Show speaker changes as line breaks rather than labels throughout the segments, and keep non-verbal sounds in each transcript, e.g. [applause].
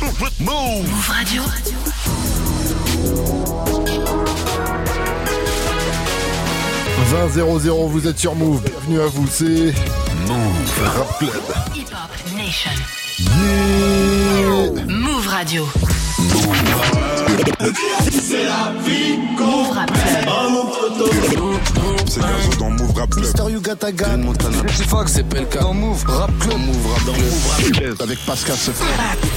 Move Radio.
« 20 vous êtes sur Move. Bienvenue à vous, c'est
Move
Rap Club.
Hip Hop Nation.
Yeah
Move Radio. Move.
C'est Gazo dans Move Rap Club.
Mister Yugata Gang, Montana. Petit Fox, c'est Pelka. Dans Move Rap Club. Move Rap Club. Avec Pascal Sefran.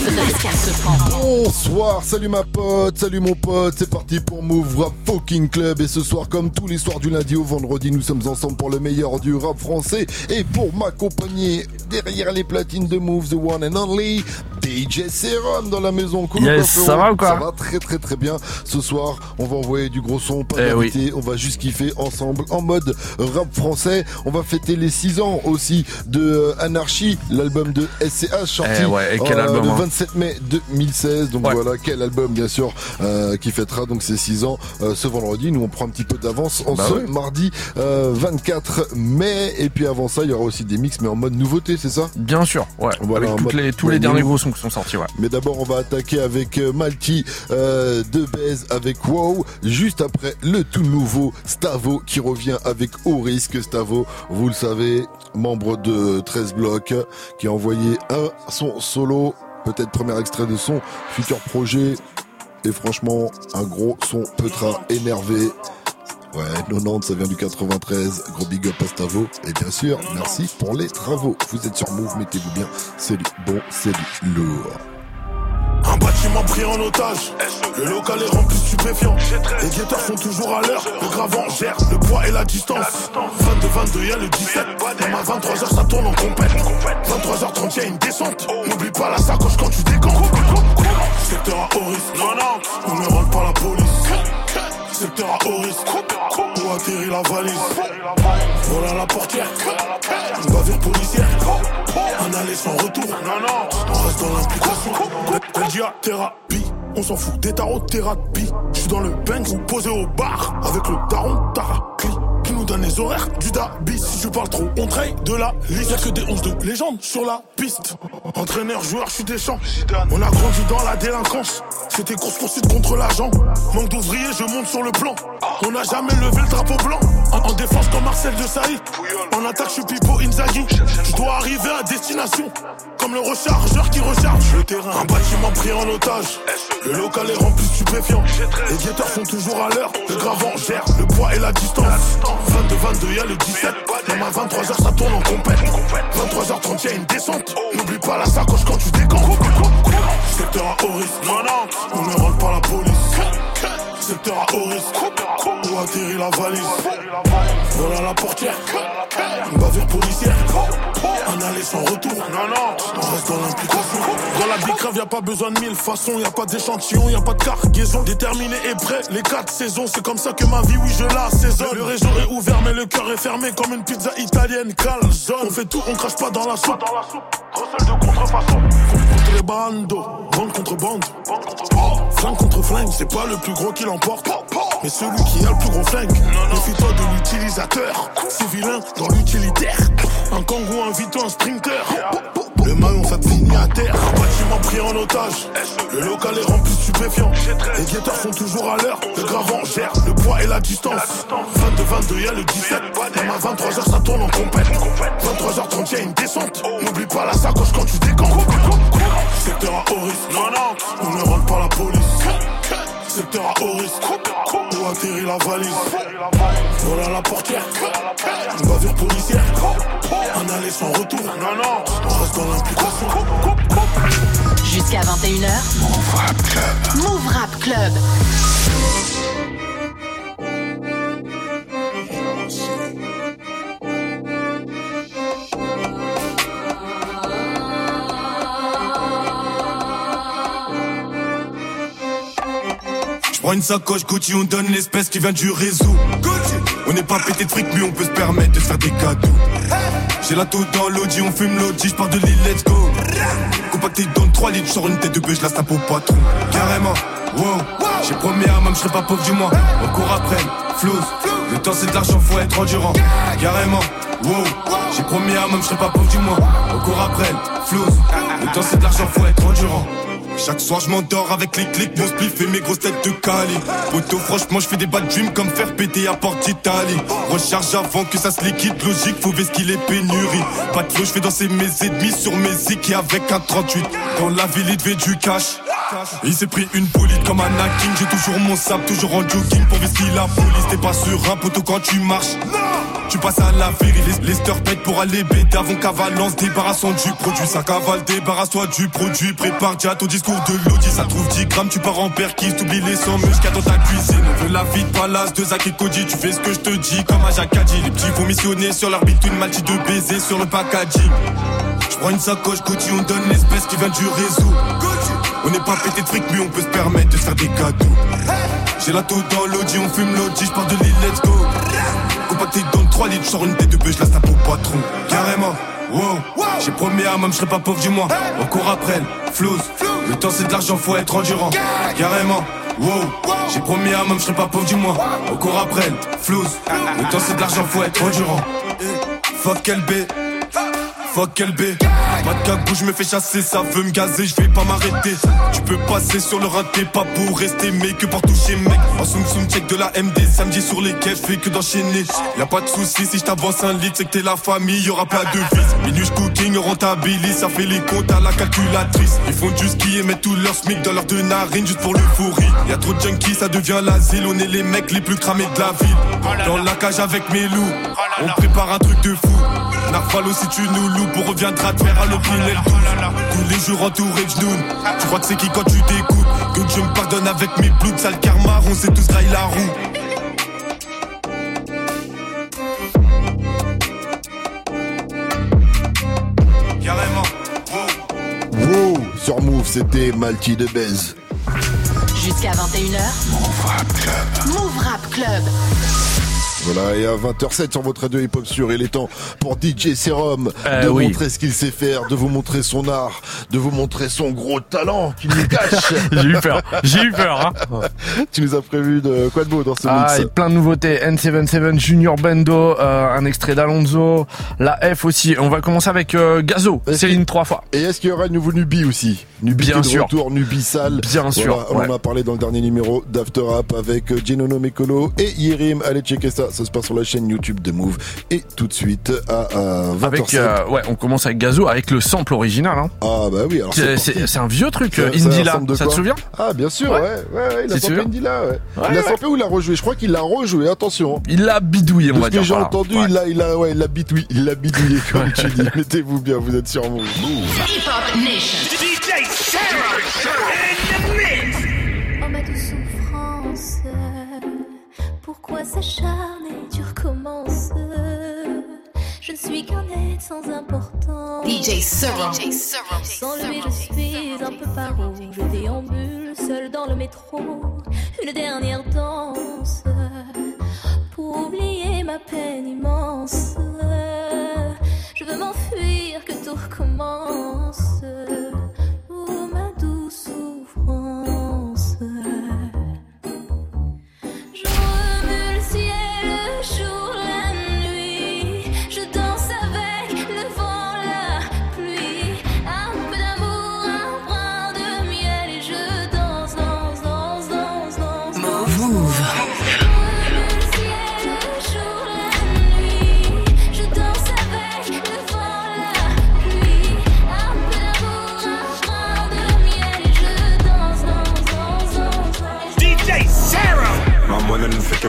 Pascal se prend.
Bonsoir, salut ma pote, salut mon pote, c'est parti pour Move Rap Fucking Club et ce soir comme tous les soirs du lundi au vendredi nous sommes ensemble pour le meilleur du rap français et pour m'accompagner derrière les platines de Move the one and only DJ Serum dans la maison. Cool
Yes, ça va ou quoi
Ça va très très très bien. Ce soir on va envoyer du gros son, pas
Eh
on va juste kiffer ensemble en mode rap français. On va fêter les 6 ans aussi de euh, Anarchy, l'album de SCH sorti
Eh ouais, et quel
euh,
album,
le
hein.
27 mai 2016. Donc
Ouais.
voilà, quel album bien sûr euh, qui fêtera donc ses 6 ans euh, ce vendredi. Nous on prend un petit peu d'avance en
Bah
ce mardi euh, 24 mai. Et puis avant ça, il y aura aussi des mix mais en mode nouveauté, c'est ça?
Bien sûr, ouais.
Voilà,
Avec toutes
mode-
les, tous
ouais,
les derniers gros sons qui sont sortis, ouais.
mais d'abord, on va attaquer avec euh, Euh, de Baise avec Wow. Juste après, le tout nouveau Stavo qui revient avec Au risque. Stavo, vous le savez, membre de 13 blocs, qui a envoyé un son solo, peut-être premier extrait de son futur projet. Et franchement, un gros son Petra énervé. Ouais, 90, ça vient du 93. Gros big up à Stavo. Et bien sûr, merci pour les travaux. Vous êtes sur Move, mettez-vous bien. C'est du bon, c'est du lourd.
Un bâtiment pris en otage. Le local est rempli de stupéfiants. Les guetteurs sont toujours à l'heure. Le gravant gère le poids et la distance. 22, 22, y'a le 17. Même à 23h, ça tourne en compète. 23h30, y'a une descente. N'oublie pas la sacoche quand tu décantes. Secteur à haut risque. On ne rentre pas la police. Secteur à haut risque. Où atterrit la valise. Voilà la portière. Une bavure policière. Un aller sans retour. On reste dans l'implication. Belgia, thérapie. On s'en fout des tarots thérapie. Je suis dans le Benz, posé au bar. Avec le daron Tarakli. Donne les horaires du Dabi. Si je parle trop, on traite de la liste. Y'a que des 11 de légende sur la piste. Entraîneur, joueur, je suis des champs. On a grandi dans la délinquance. C'était course poursuite contre l'agent. Manque d'ouvriers, je monte sur le plan. On n'a jamais levé le drapeau blanc. En, en défense comme Marcel de Saï. En attaque, je suis Pipo Inzaghi. Je dois arriver à destination. Comme le rechargeur qui recharge le terrain. Un bâtiment pris en otage. Le local est rempli de stupéfiants. Les guetteurs sont toujours à l'heure. Le gravant gère le poids et la distance. 22, 22, y'a le 17. Même à 23h, ça tourne en compète. 23h30, y'a une descente. N'oublie pas la sacoche quand tu décantes. Secteur à risque. On ne rentre pas la police. Secteur à risque. Où atterrit la valise? Voilà la portière. Une bavure policière. Un aller sans retour. On reste dans l'implication. Dans la bicrave, y'a pas besoin de mille façons. Y a pas d'échantillon, y a pas de cargaison. Déterminé et prêt, les quatre saisons. C'est comme ça que ma vie, oui, je la saisonne. Le réseau est ouvert, mais le cœur est fermé comme une pizza italienne. Calzone. On fait tout, on crache pas dans la soupe. Recel de contrefaçon. Bandos, bande contre bande. Flingue contre flingue, c'est pas le plus gros qui l'emporte. Mais celui qui a le plus gros flingue. Méfie-toi de l'utilisateur. C'est vilain dans l'utilitaire. Un kangou, un vito, un sprinter. Le maillon, ça te finit à terre. Un bâtiment pris en otage. Le local est rempli de stupéfiants. Les guetteurs sont toujours à l'heure. Le gravant gère le poids et la distance. 22, 22, y'a le 17. Même à 23h, ça tourne en compète. 23h30, y'a une descente. N'oublie pas la sacoche quand tu décantes. Secteur à risque. On ne rentre pas la police. Secteur à risque. Où atterrit la valise. Voilà la portière. Une bavure policière. Un aller sans retour. On reste dans l'implication.
Jusqu'à 21h. Move Rap Club. Move Rap Club.
Prends une sacoche Gucci, on donne l'espèce qui vient du réseau. On n'est pas pété de fric, mais on peut se permettre de se faire des cadeaux. J'ai la taux dans l'audi, on fume l'audi, je pars de l'île, let's go. Compacté dans le 3 litres, j'sors une tête de bœuf, je la tape au patron. Carrément, wow. J'ai promis à même, je serai pas pauvre du mois. On court après, flows. Le temps c'est de l'argent, faut être endurant. Carrément, wow. J'ai promis à même, je serai pas pauvre du mois. On court après, flows. Le temps c'est de l'argent, faut être endurant. Chaque soir je m'endors avec les clics, mon spliff et mes grosses têtes de Cali. Auto franchement je fais des bad dreams comme faire péter à porte d'Italie. Recharge avant que ça se liquide, logique, faut qu'il est pénurie. Pas de je fais danser mes ennemis sur mes et avec un 38. Dans la ville il devait du cash. Il s'est pris une bolide comme un hacking, j'ai toujours mon sable, toujours en jogging pour vestir la police. T'es pas sur un poteau quand tu marches. Tu passes à la vérité, les, les pour aller bête avant cavalance, débarrassons du produit, ça cavale, débarrasse-toi du produit, prépare déjà ton discours de l'audi, ça trouve 10 grammes, tu pars en perquise, t'oublies les 100 muscats dans ta cuisine, on veut la vie de palace, de Zach et Cody, tu fais ce que je te dis, comme à Jacadi, les petits vont missionner sur leur bite, une malti de baiser sur le packaging. Je prends une sacoche Gucci, on donne l'espèce qui vient du réseau. On n'est pas pété de fric, mais on peut se permettre de faire des cadeaux. J'ai la taux dans l'audi, on fume l'audi, je de l'île, let's go. Compacté dans 3 litres, sors une tête de bœuf, je la tape au patron. Carrément, wow. J'ai promis à même, je serai pas pauvre du mois. Encore après, flouse. Le temps c'est de l'argent, faut être endurant. Carrément, wow. J'ai promis à même, je serai pas pauvre du mois. Encore après, flouse. Le temps c'est de l'argent, faut être endurant. Fuck LB. Fuck LB. Pas de je me fais chasser, ça veut me gazer, je vais pas m'arrêter. Tu peux passer sur le raté, pas pour rester, mais que pour toucher, mec. En soum soum check de la MD, samedi sur les quais, fais que d'enchaîner. Y a pas de soucis, si je t'avance un litre, c'est que t'es la famille, y aura pas de vis. Minus cooking, rentabilise, ça fait les comptes à la calculatrice. Ils font du ski et mettent tout leur smic dans leur deux narines juste pour le fourri. Y a trop de junkies, ça devient l'asile, on est les mecs les plus cramés de la ville. Dans la cage avec mes loups, on prépare un truc de fou. Narfalo si tu nous loupes, on reviendra te faire à l'opinion Tous les jours entourés de genoux Tu crois que c'est qui quand tu t'écoutes? Que Dieu me pardonne avec mes blouts Sale karma, on sait tous graille la roue Carrément
Wow, sur Move, c'était Malti de Bez.
Jusqu'à 21h.
Move Rap Club.
Move Rap Club.
Voilà, et à 20h07 sur votre radio hip-hop sur, il est temps pour DJ Serum
euh,
de montrer ce qu'il sait faire, de vous montrer son art, de vous montrer son gros talent qu'il nous cache. [laughs]
J'ai eu peur, j'ai eu peur. Hein.
tu nous as prévu de quoi de beau dans ce
ah,
mix
plein de nouveautés, N77, Junior Bendo, euh, un extrait d'Alonso, la F aussi. On va commencer avec euh, Gazo, Céline trois fois.
Et est-ce qu'il y aura une nouveau Nubi aussi? Nubi
Bien
de
sûr.
retour, Nubi sale.
Bien sûr.
On en a parlé dans le dernier numéro d'After Rap avec Genono Mekolo et Yerim. Allez checker ça, ça se passe sur la chaîne YouTube de Move. Et tout de suite à, 20h07.
Avec, euh, ouais, on commence avec Gazo avec le sample original. Hein.
Ah bah oui, alors c'est,
c'est, un vieux truc, Indila, ça te souvient
Ah bien sûr, ouais, ouais, ouais, il a samplé Indila, ouais. il a samplé ou il l'a rejoué? Je crois qu'il l'a rejoué, attention.
Il l'a bidouillé, on va
ce
dire.
que j'ai entendu, il l'a, il a, ouais, il l'a bidouillé, il l'a bidouillé comme tu dis. Mettez-vous bien, vous êtes sur Move. Move.
Hip Hop Nation.
Pourquoi s'acharner, tu recommences Je ne suis qu'un être sans importance.
DJ Serum.
Sans lui, je suis un peu paro. Je déambule seul dans le métro. Une dernière danse pour oublier ma peine immense. Je veux m'enfuir, que tout recommence.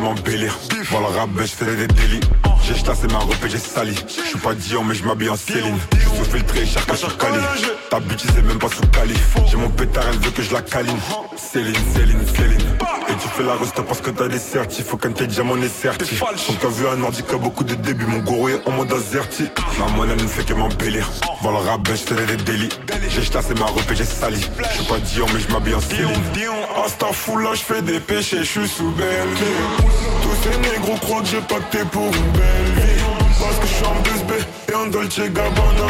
Que m'embellir. Voir le rap, ben, je fais des délits. J'ai chassé ma robe et j'ai sali. Je suis pas Dion, mais je m'habille en Céline. Je filtré, que sur Cali. Ta bitch, c'est même pas sous Cali. J'ai mon pétard, elle veut que je la câline. Céline, Céline, Céline. Et tu fais la reste parce que t'as des certifs. Faut qu'un tes diamant est certif. Donc t'as vu un ordi qui a beaucoup de débuts. Mon gourou est en mode azerty. Ma monnaie ne fait que m'embellir. Voir le ben, je des délits. J'ai chassé ma robe et j'ai sali. Je suis pas Dion, mais je m'habille en Céline. Dion, Asta là, je fais des péchés, je suis sous belle ces négros croient que j'ai pacté pour une belle vie. Parce que je suis en 2B et en Dolce Gabbana.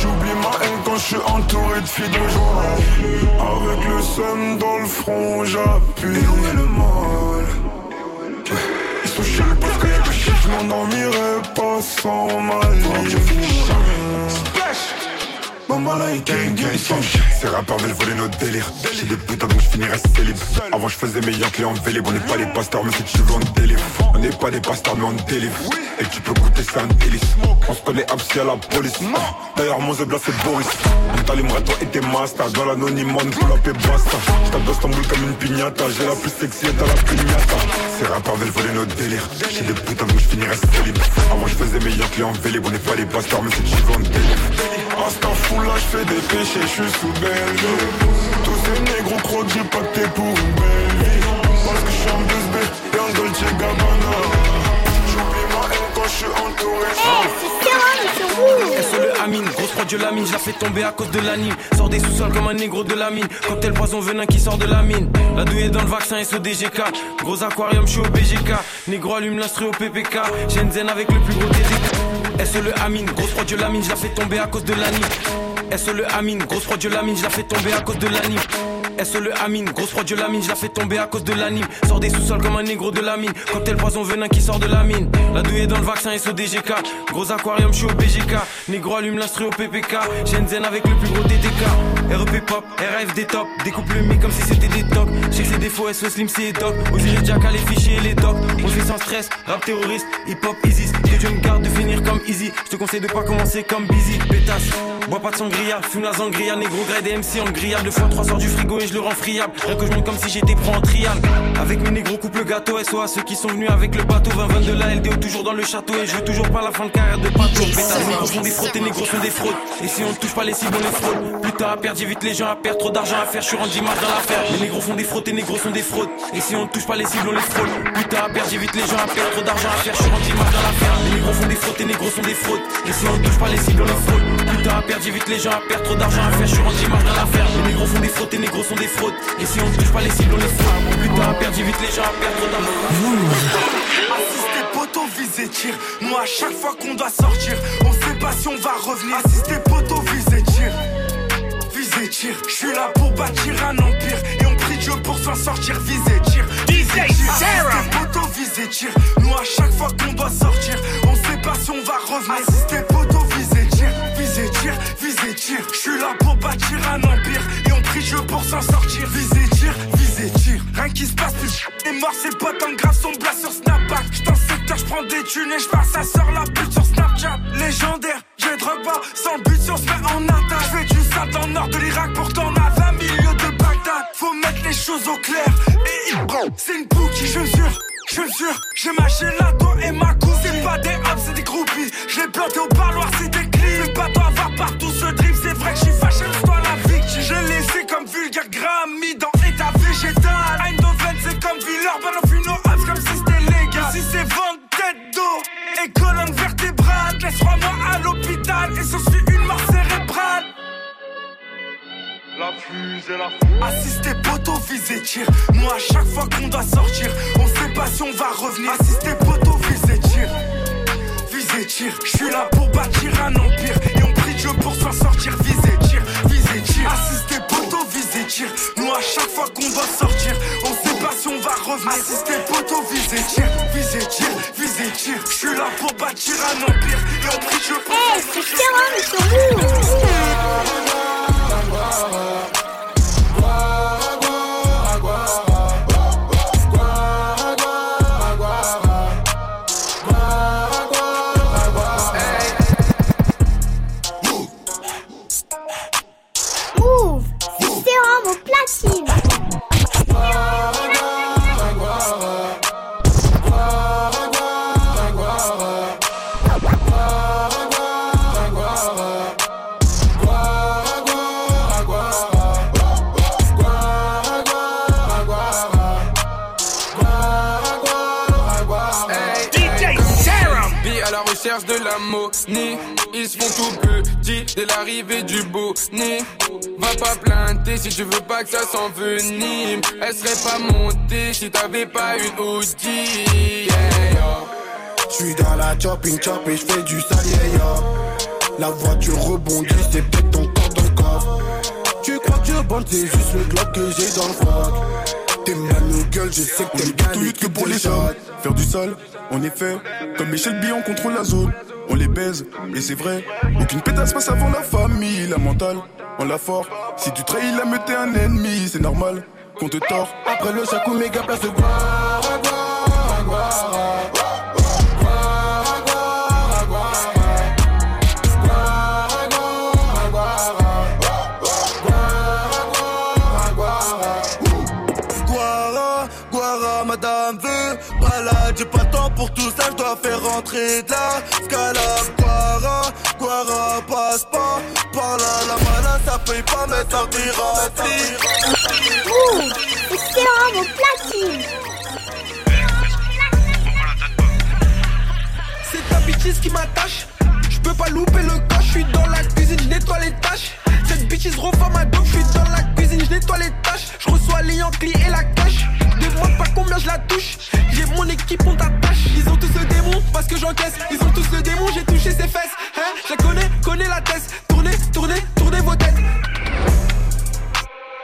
J'oublie ma haine quand je suis entouré de filles de joie. Avec le seum dans le front, j'appuie. Et où est le mal? Ils sont chiants parce que Je m'endormirai pas sans ma ligne Maman là, il Ces rappeurs veulent voler notre délire J'ai des putains donc je finirai célib. Avant je faisais mes clés en vélib On n'est pas des pasteurs mais si tu veux on délivre. On n'est pas des pasteurs mais on délivre. Et tu peux goûter c'est un délice. On se connaît absi à la police. D'ailleurs mon zebla c'est Boris. On t'allumerait toi et tes masters Dans l'anonymat on pull et basta. J't'adosse ton boule comme une pignata J'ai la plus sexy et t'as la pignata Ces rappeurs veulent voler notre délire J'ai des putains donc je finirai célib. Avant je faisais mes clés en vélib On n'est pas des pasteurs mais si tu veux on délivre là je fais des péchés, je suis sous belle Tous ces négros croient que j'ai pour une belle vie. Parce que je suis en BSB et en Dolce Gabbana je suis entouré
Elle le Amine, grosse prod de la mine, je la fais tomber à cause de l'anime. Sors des sous-sols comme un négro de la mine. Cocktail poison venin qui sort de la mine. La douille dans le vaccin SODGK. Gros aquarium, je suis au BGK. Négro allume l'instru au PPK. Shenzhen avec le plus gros DDK. SE le Amine, grosse prod de la mine, je la fais tomber à cause de l'anime. SE le Amine, grosse prod de la mine, je la fais tomber à cause de l'anime. SE le Amine, grosse prod de la mine, je la fais tomber à cause de l'anime. Sors des sous-sols comme un négro de la mine. Cocktail poison venin qui sort de la mine. La douille dans le vaccin SODGK. Gros aquarium, je suis au BGK. Négro allume l'instru au PPK. Shenzhen avec le plus gros DDK. REP pop, RFD top. Découpe le mic comme si c'était des tocs. J'ai que ses défauts, SO slim, c'est doc. Osiris Jack les fichiers et les docs. On fait sans stress, rap terroriste, hip hop easy. Que Dieu me garde de finir comme easy. Je te conseille de pas commencer comme busy. Pétasse, bois pas de sangria, fume la sangria. Négro grade MC en grillade. Deux fois trois sort du frigo je le rends friable. Rien que je monte comme si j'étais pro en trial. Avec mes négros coupe le gâteau. SO à ceux qui sont venus avec le bateau. 20 de la LDO toujours dans le château. Et je veux toujours pas la fin de carrière de bateau. Pétasse, négros font des fraudes, tes négros sont des fraudes. Et si on touche pas les cibles, on les fraude. Putain à perdre, j'évite les gens à perdre. Trop d'argent à faire, je suis rendu mal dans l'affaire. Les négros font des fraudes, tes négros sont des fraudes. Et si on touche pas les cibles, on les fraude. Putain à perdre, j'évite les gens à perdre. Trop d'argent à faire, je suis rendu mal dans l'affaire. Les négros font des fraudes, tes négros sont des fraudes. Et si on touche pas les cibles, on les fraude. Putain à perdre, j'évite les gens à perdre. Trop d'argent à faire, je suis rendu dans l'affaire. Les négros font des fraudes, tes négros sont des fraudes. Et si on touche pas les cibles, on les fraude. Putain à perdre, j'évite les gens à perdre. Trop d'argent.
Assister poteau, viser, tir. Nous, à chaque fois qu'on doit sortir, on sait pas si on va revenir. Assister poteau, viser, tir. Viser, tir. Je suis là pour bâtir un empire. Et on prie Dieu pour s'en sortir. Viser, tir. Viser, tir. Assister poteau, viser, tir. Nous, à chaque fois qu'on doit sortir, on sait pas si on va revenir. Assister poteau, viser, tir. Viser, tir. Viser, tir. Je suis là pour bâtir un empire. Prie Dieu pour s'en sortir. Viser, tir. Viser, tir. Rien qui se passe plus. Et mort, c'est pas tant grave son blast sur Snapback. Le secteur, j'prends des thunes et j'passe sa sœur la pute sur Snapchat. Légendaire, j'ai drogue pas, sans but si on se met en attaque. J'fais du sale dans le nord de l'Irak, pourtant on a 20 milieux de Bagdad. Faut mettre les choses au clair. Et il c'est une bouquille, je jure. Je jure, j'ai ma gelato et ma coupe. C'est pas des hops, c'est des groupies. Je l'ai planté au parloir, c'est des clips. Le bateau à voir partout ce drip, viser, tir. Nous, à chaque fois qu'on doit sortir, on sait pas si on va revenir. Assister poteau, viser, tir. Viser, tir. Je suis là pour bâtir un empire. Et on prie Dieu pour s'en sortir. Viser, tir. Viser, tir. Assister poteau, viser, tir. Nous, à chaque fois qu'on doit sortir, on sait pas si on va revenir. Assister poteau, viser, tir. Viser, tir. Tir. Je suis là pour bâtir un empire. Et on prie Dieu pour s'en sortir.
Move
Ils se font tout petits dès l'arrivée du bonnet. Va pas planter si tu veux pas que ça s'envenime. Elle serait pas montée si t'avais pas une Audi. Yeah.
J'suis dans la chopping chop et j'fais du sale yeah, yeah. La voiture rebondit, c'est peut-être ton corps dans le coffre. Tu crois que je bande, c'est juste le glock que j'ai dans le froc. T'es mal nos gueules, je sais que t'es
tout lutte que pour les shots. Faire du sol, en effet. Comme Michel Bion contrôle la zone. On les baise, et c'est vrai. Aucune pétasse passe avant la famille, la mentale, on l'a fort. Si tu trahis la meute, un ennemi, c'est normal qu'on te tord. Après le chakou, méga place de
faire rentrer de la scalade. Guara, Guara, passe pas par là, la malade, ça paye pas, mais ça t'ira.
Ouh, c'est vraiment platine.
C'est ta bitch qui m'attache. Je peux pas louper le coche, je suis dans la cuisine, je nettoie les tâches. Cette bitch se revoit ma dope, je suis dans la cuisine, je nettoie les tâches. Je reçois les Yankees et la cash. Demande pas combien je la touche. J'ai mon équipe, on t'attache. Ils ont tous le démon parce que j'encaisse. Ils ont tous le démon, j'ai touché ses fesses. Hein, je la connais, connais la tête. Tournez, tournez, tournez vos têtes.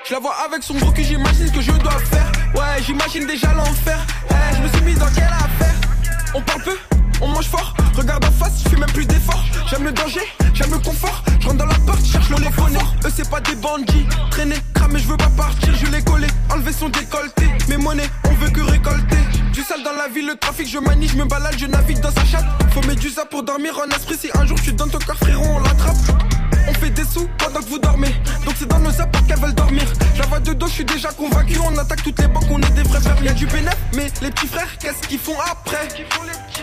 Je la vois avec son gros cul, j'imagine ce que je dois faire. Ouais, j'imagine déjà l'enfer. Eh, je me suis mis dans quelle affaire? On parle peu, on mange fort. Regarde en face, je fais même plus d'efforts. J'aime le danger, j'aime le confort. Je rentre dans la porte, cherche le téléphone. Eux, c'est pas des bandits. Traîner, cramer, je veux pas partir. Je l'ai collé, enlever son décolleté. Mes monnaies, on veut que récolter. Du sale dans la ville, le trafic, je manie, je me balade, je navigue dans sa chatte. Faut mettre du ça pour dormir en esprit. Si un jour suis dans ton corps, frérot, on l'attrape. Des sous pendant que vous dormez. Donc c'est dans nos apports qu'elles veulent dormir. La vois de dos, je suis déjà convaincu. On attaque toutes les banques, on est des vrais fermiers. Y'a du bénéf, mais les petits frères, qu'est-ce qu'ils font après?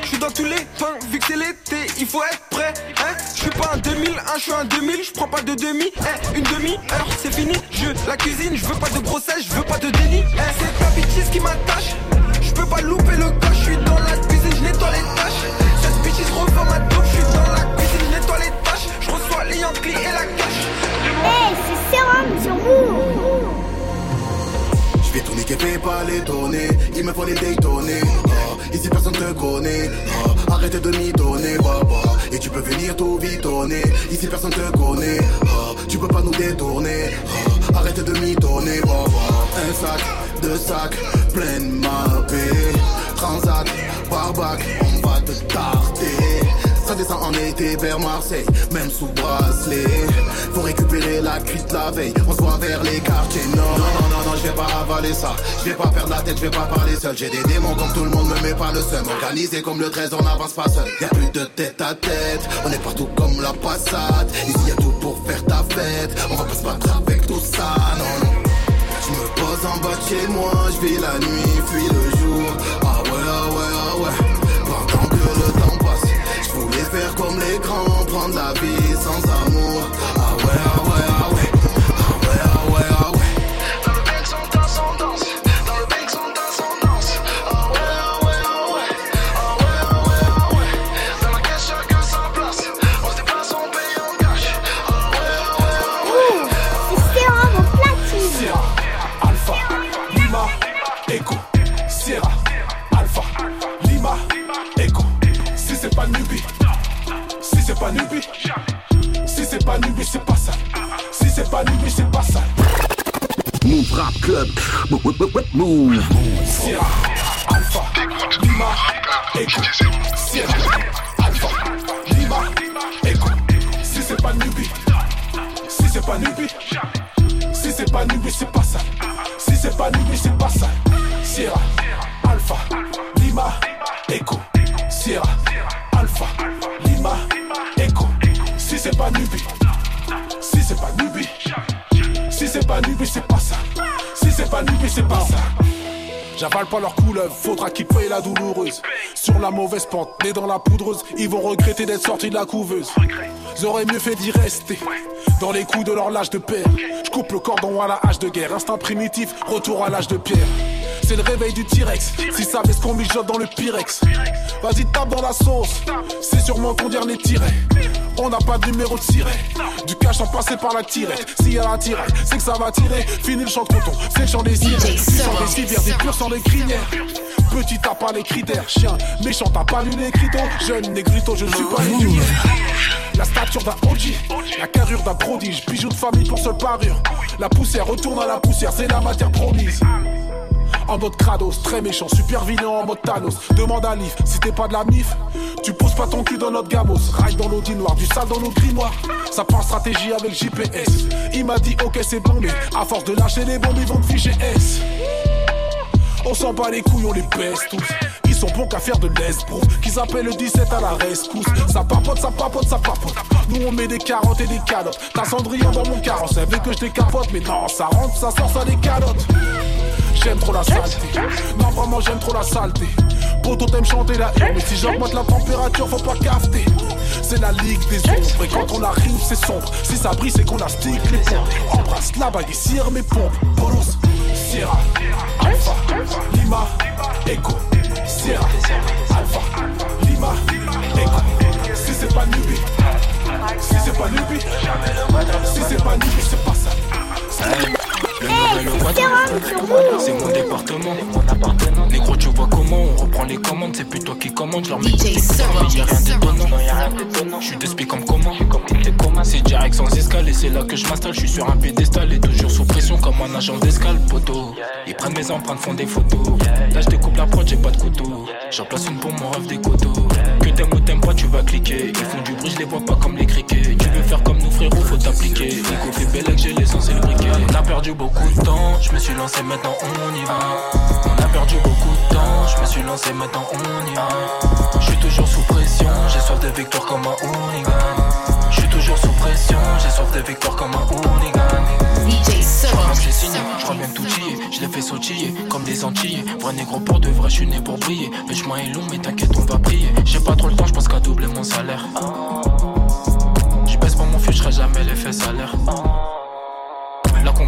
Je suis dans tous les pains, vu que c'est l'été, il faut être prêt. Hein je suis pas un 2001, je suis un 2000, je prends pas de demi. Eh, une demi-heure, c'est fini. Je la cuisine, je veux pas de grossesse, je veux pas de délit. Eh, c'est ta bitch qui m'attache. Je peux pas louper le coche, je suis dans la cuisine, je nettoie les tâches. Cette bitch se revend ma dope, Les Yankees et la cash.
Hey, c'est Sérum sur Move.
Je vais tourner, qu'elle fait pas les tourner. Il me faut les détonner. Oh, ici personne te connaît. Oh, arrête de m'y donner, baba. Et tu peux venir tout vitonner. Ici personne te connaît. Oh, tu peux pas nous détourner. Oh, arrête de m'y donner, baba. Un sac, deux sacs, pleine mappée. Transac, barbac, on va te tarter. Ça descend en été vers Marseille, même sous bracelet. Faut récupérer la cuite la veille, on se voit vers les quartiers. Non, non, non, non, non, je vais pas avaler ça. Je vais pas perdre la tête, je vais pas parler seul. J'ai des démons comme tout le monde, me met pas le seum. Organisé comme le 13, on n'avance pas seul. Y'a plus de tête à tête, on est partout comme la passade. Ici y'a tout pour faire ta fête, on va pas se battre avec tout ça, non, non. Je me pose en bas de chez moi, je vis la nuit, puis le jour. Faire comme les grands, prendre la vie sans
Si c'est pas Nubi, si c'est pas Nubi, si c'est pas Nubi, c'est pas J'avale pas leur couleuvre, faudra qu'ils payent la douloureuse. Sur la mauvaise pente, nés dans la poudreuse, ils vont regretter d'être sortis de la couveuse. J'aurais mieux fait d'y rester, dans les coups de leur lâche de père. Je coupe le cordon à la hache de guerre, instinct primitif, retour à l'âge de pierre. C'est le réveil du T-Rex, si ça ce qu'on mijote dans le Pyrex. Vas-y, tape dans la sauce, c'est sûrement ton dernier tiret. On n'a pas de numéro de siret, du cash en passé par la tirette. S'il y a la tirette, c'est que ça va tirer. Fini le chant de coton, c'est le chant des. Du sang des civières, des purs sans les crinières. Petit t'as pas les critères, chien, méchant t'as pas lu les critons. Jeune négrito, je ne suis pas les La stature d'un OG, la carrure d'un prodige, bijou de famille pour seule parure. La poussière retourne à la poussière, c'est la matière promise. En mode Kratos, très méchant, super vilain en mode Thanos. Demande à Leaf, si t'es pas de la mif, tu poses pas ton cul dans notre gamos. Ride dans l'audi noir, du sale dans nos grimoires. Ça prend stratégie avec JPS. Il m'a dit ok c'est bon, mais à force de lâcher les bombes, ils vont te ficher S. On s'en bat les couilles, on les baisse tous. Sont bons qu'à faire de l'esbrouf, qu'ils appellent le 17 à la rescousse. Ça papote, ça papote, ça papote. Nous on met des carottes et des calottes. T'as Cendrillon dans mon carrosse, elle veut que je décapote, mais non, ça rentre, ça sort, ça des calottes. J'aime trop la saleté. Non, vraiment, j'aime trop la saleté. Poto t'aimes chanter la haine, mais si j'augmente la température, faut pas cafeter. C'est la ligue des ombres, et quand on arrive, c'est sombre. Si ça brille, c'est qu'on a stick les pompes. Embrasse là-bas, et cire mes pompes. Bolos, Sierra, Alpha, Lima, Echo, Alpha, Lima. Si c'est pas Nubi, si c'est pas Nubi, si c'est pas Nubi, c'est pas ça.
Le quadrille, c'est mon département, mon appartenant. Négro, tu vois comment on reprend les commandes, c'est plus toi qui commande. Je leur mets des commandes, y'a rien d'étonnant. Je suis d'esprit comme comment, c'est direct sans escale et c'est là que je m'installe. Je suis sur un pédestal et toujours sous pression comme un agent d'escale, poteau. Ils prennent mes empreintes, font des photos. Là, je découpe la prod, j'ai pas de couteau. J'en place une pour mon rêve des coteaux. T'aimes ou t'aimes pas, tu vas cliquer. Ils font du bruit, je les vois pas comme les criquets. Tu veux faire comme nous, frérot, faut t'appliquer. Nico fait belle j'ai l'essence et le briquet. On a perdu beaucoup de temps, je me suis lancé, maintenant on y va. On a perdu beaucoup de temps, je me suis lancé, maintenant on y va. Je suis toujours sous pression, j'ai soif de victoire comme un hooligan. Je suis toujours sous pression, j'ai soif de victoire comme un hooligan. Signé, je crois bien tout chiller, je l'ai fait sautiller comme des Antillais. Vrai négro pour de vrai, je suis né pour briller. Le chemin est long, mais t'inquiète, on va prier. J'ai pas trop le temps, je pense qu'à doubler mon salaire. Je baisse pas mon fil, je serai jamais l'effet salaire. La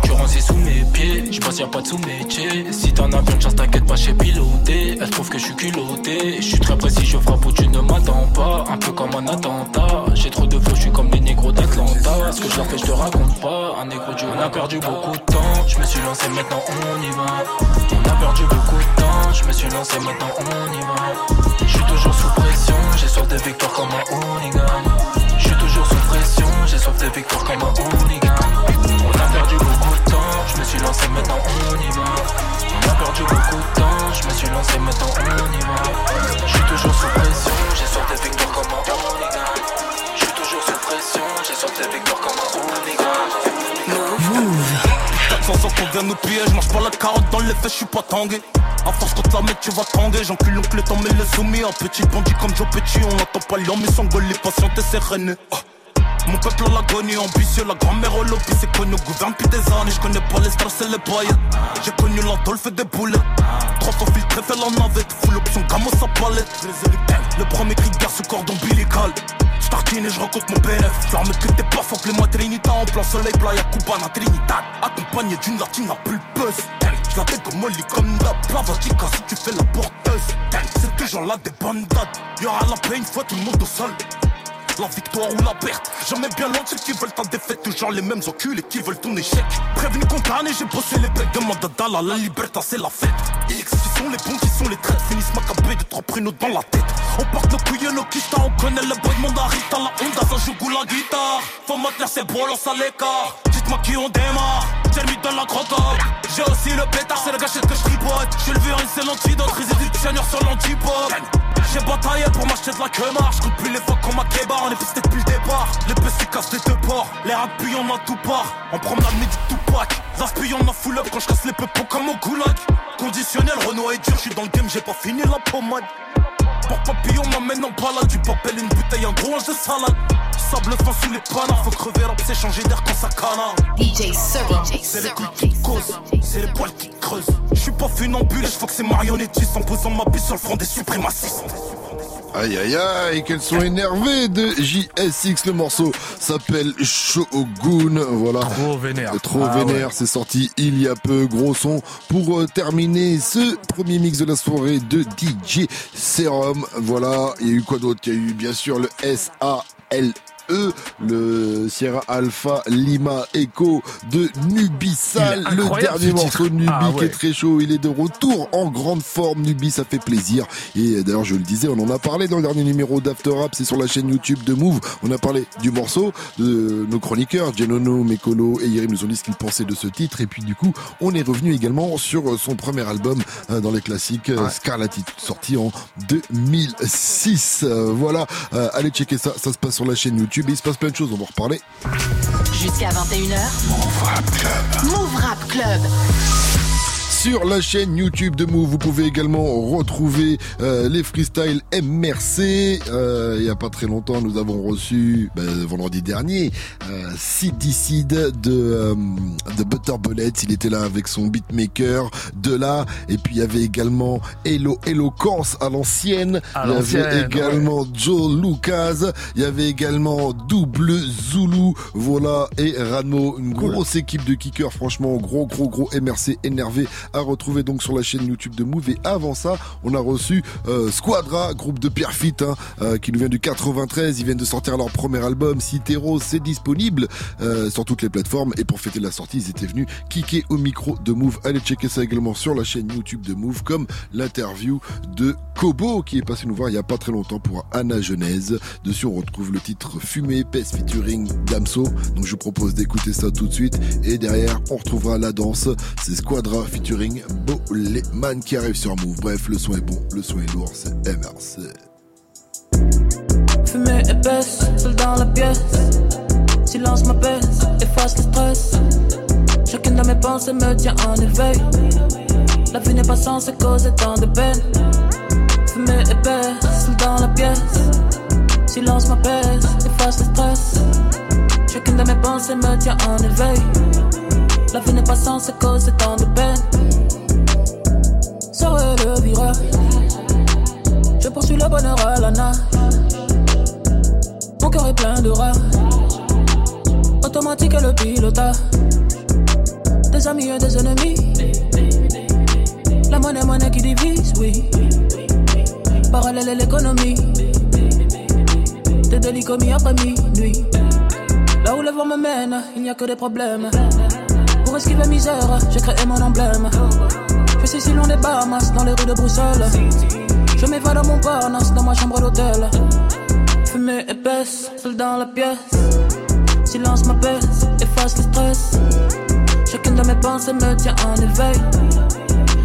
concurrence est sous mes pieds, je pense y'a pas de sous-métier. Si t'en as bien de chance, t'inquiète pas, j'ai piloté. Elle trouve que je suis culotté. Je suis très précis, je frappe où tu ne m'attends pas. Un peu comme un attentat. J'ai trop de flow, je suis comme les négros d'Atlanta. Ce que je leur fais, je te raconte pas. Un négro du on a perdu beaucoup de temps. Je me suis lancé, maintenant on y va. On a perdu beaucoup de temps. Je me suis lancé, maintenant on y va. Je suis toujours sous pression, j'ai soif de victoire comme un hooligan. Je suis toujours sous pression, j'ai soif de victoire comme un hooligan. Je me suis lancé, maintenant on y va. On a perdu beaucoup de temps, je me suis lancé, maintenant on y va. Je suis toujours sous pression, j'ai soif de victoire comme un hooligan. Je suis toujours sous pression, j'ai soif de victoire comme un hooligan.
400 ans qu'on vient nous piller, je mange pas la carotte dans les fesses, je suis pas tangué. À force qu'on te la met, tu vas tanguer. J'encule l'oncle, t'en mets le soumis. Un petit bandit comme Joe Petit, on n'attend pas lion, mais s'engueule les patientes et sereine. Oh. Mon peuple a l'agonie, ambitieux, la grand-mère au lobby, c'est connu, gouverne depuis des années. Je connais pas les stress et les paillettes. J'ai connu l'Andolphe des boulettes. Trois fois filtré, fait la navette. Full option, gamos à palette. Le premier cri de guerre sous cordon ombilical. J'tartine et je rencontre mon PF. Mets que t'es pas faut les mois Trinita en plein soleil, playa Cubana, Trinidad. Accompagné d'une latine à pulpeuse. J'la comme Molly comme la Plavatica si tu fais la porteuse. C'est toujours là des bandades. Y'aura la paix une fois tout le monde au sol. La victoire ou la perte, jamais bien loin de ceux qui veulent ta défaite. Toujours les mêmes enculés qui veulent ton échec. Prévenu condamné, j'ai bossé les becs. Demande à la liberté c'est la fête. X qui sont les bons, qui sont les traîtres. Finissent macabé de trois pruneaux dans la tête. On porte nos couilles nos quiches, on connaît le boy de Mondarita. La Honda, ça joue la guitare. Faut maintenir ses lance à l'écart. Dites-moi qui on démarre. J'ai mis dans la. J'ai aussi le pétard, c'est la gâchette que je tripote. J'ai le virus, c'est l'antidote. Résidu de sur l'antipop. J'ai bataillé pour m'acheter de la queue marche. Je plus les fois qu'on m'a kébar. On est pisté depuis le départ. Les petits cassent des deux ports. Les rappuis, on a tout part. On promenade midi tout pack. Zaspi, on a full up quand je casse les peuples comme au goulag. Conditionnel, Renault est dur. Je suis dans le game, j'ai pas fini la pommade. Papillon, m'amène en balade. Du papel, une bouteille, un gros ange de salade. Sable fin sous les panards. Faut crever l'op, c'est changer d'air quand ça canard.
DJ.
C'est les couilles qui causent, c'est les poils qui creusent. Je suis pas funambule, je faut que c'est marionnettiste en posant ma bise sur le front des suprémacistes.
Aïe aïe aïe, qu'elles sont énervées de JSX. Le morceau s'appelle Shogun. Voilà.
Trop vénère.
Trop
Ah
vénère,
ouais.
c'est sorti il y a peu. Gros son pour euh, terminer ce premier mix de la soirée de DJ Serum. Voilà. Il y a eu quoi d'autre? Il y a eu bien sûr le SAL. E, le Sierra Alpha Lima Echo de Nubisal, le dernier morceau de Nubi
Ah
qui est très chaud. Il est de retour en grande forme. Nubi, ça fait plaisir. Et d'ailleurs, je le disais, on en a parlé dans le dernier numéro d'After Rap. C'est sur la chaîne YouTube de Move. On a parlé du morceau de nos chroniqueurs, Genono, Mekolo et Yerim nous ont dit ce qu'ils pensaient de ce titre. Et puis, du coup, on est revenu également sur son premier album euh, dans les classiques, euh, Scarlet, sorti en 2006. Euh, voilà. Euh, allez checker ça. Ça se passe sur la chaîne YouTube. Et il se passe plein de choses. On va en reparler.
Jusqu'à 21h. Move Rap Club. Move Rap Club.
Sur la chaîne YouTube de Move, vous pouvez également retrouver euh, les freestyles MRC. Euh, il y a pas très longtemps, nous avons reçu, ben, vendredi dernier, euh, de, euh, de Butter Bullet. Il était là avec son beatmaker de là. Et puis il y avait également Hello Eloquence à l'ancienne. Il y avait également Joe Lucas. Il y avait également Double Zulu. Voilà. Et Ranmo. Une grosse équipe de kickers. Franchement, gros, gros, gros MRC énervé à retrouver donc sur la chaîne YouTube de Move. Et avant ça, on a reçu euh, Squadra, groupe de Perfit, hein, euh, qui nous vient du 93. Ils viennent de sortir leur premier album, Citero. C'est disponible euh, sur toutes les plateformes. Et pour fêter la sortie, ils étaient venus kicker au micro de Move. Allez checker ça également sur la chaîne YouTube de Move, comme l'interview de Kobo, qui est passé nous voir il y a pas très longtemps pour Anna Genèse. Dessus, on retrouve le titre Fumé, Pes featuring Damso. Donc je vous propose d'écouter ça tout de suite. Et derrière, on retrouvera la danse. C'est Squadra featuring Boleman qui arrive sur Move. Bref, le son est bon, le son est lourd, c'est MRC.
Fumée épaisse, seul dans la pièce. Silence m'apaise, efface le stress. Chacune de mes pensées me tient en éveil. La vie n'est pas censée causer tant de peine. Fumée épaisse, seul dans la pièce. Silence m'apaise, efface le stress. Chacune de mes pensées me tient en éveil. La vie n'est pas censée causer tant de peine. Serait le virage. Je poursuis le bonheur à la. Mon cœur est plein de rage. Automatique et le pilotage. Des amis et des ennemis. La monnaie, monnaie qui divise, oui. Parallèle à l'économie. Des délits commis après minuit. Là où le vent me mène, il n'y a que des problèmes. Pour esquiver misère, j'ai créé mon emblème. Je suis si loin des Bahamas, dans les rues de Bruxelles. Je m'évade à mon Parnasse, dans ma chambre d'hôtel. Fumée épaisse, seul dans la pièce. Silence m'apaise, efface le stress. Chacune de mes pensées me tient en éveil.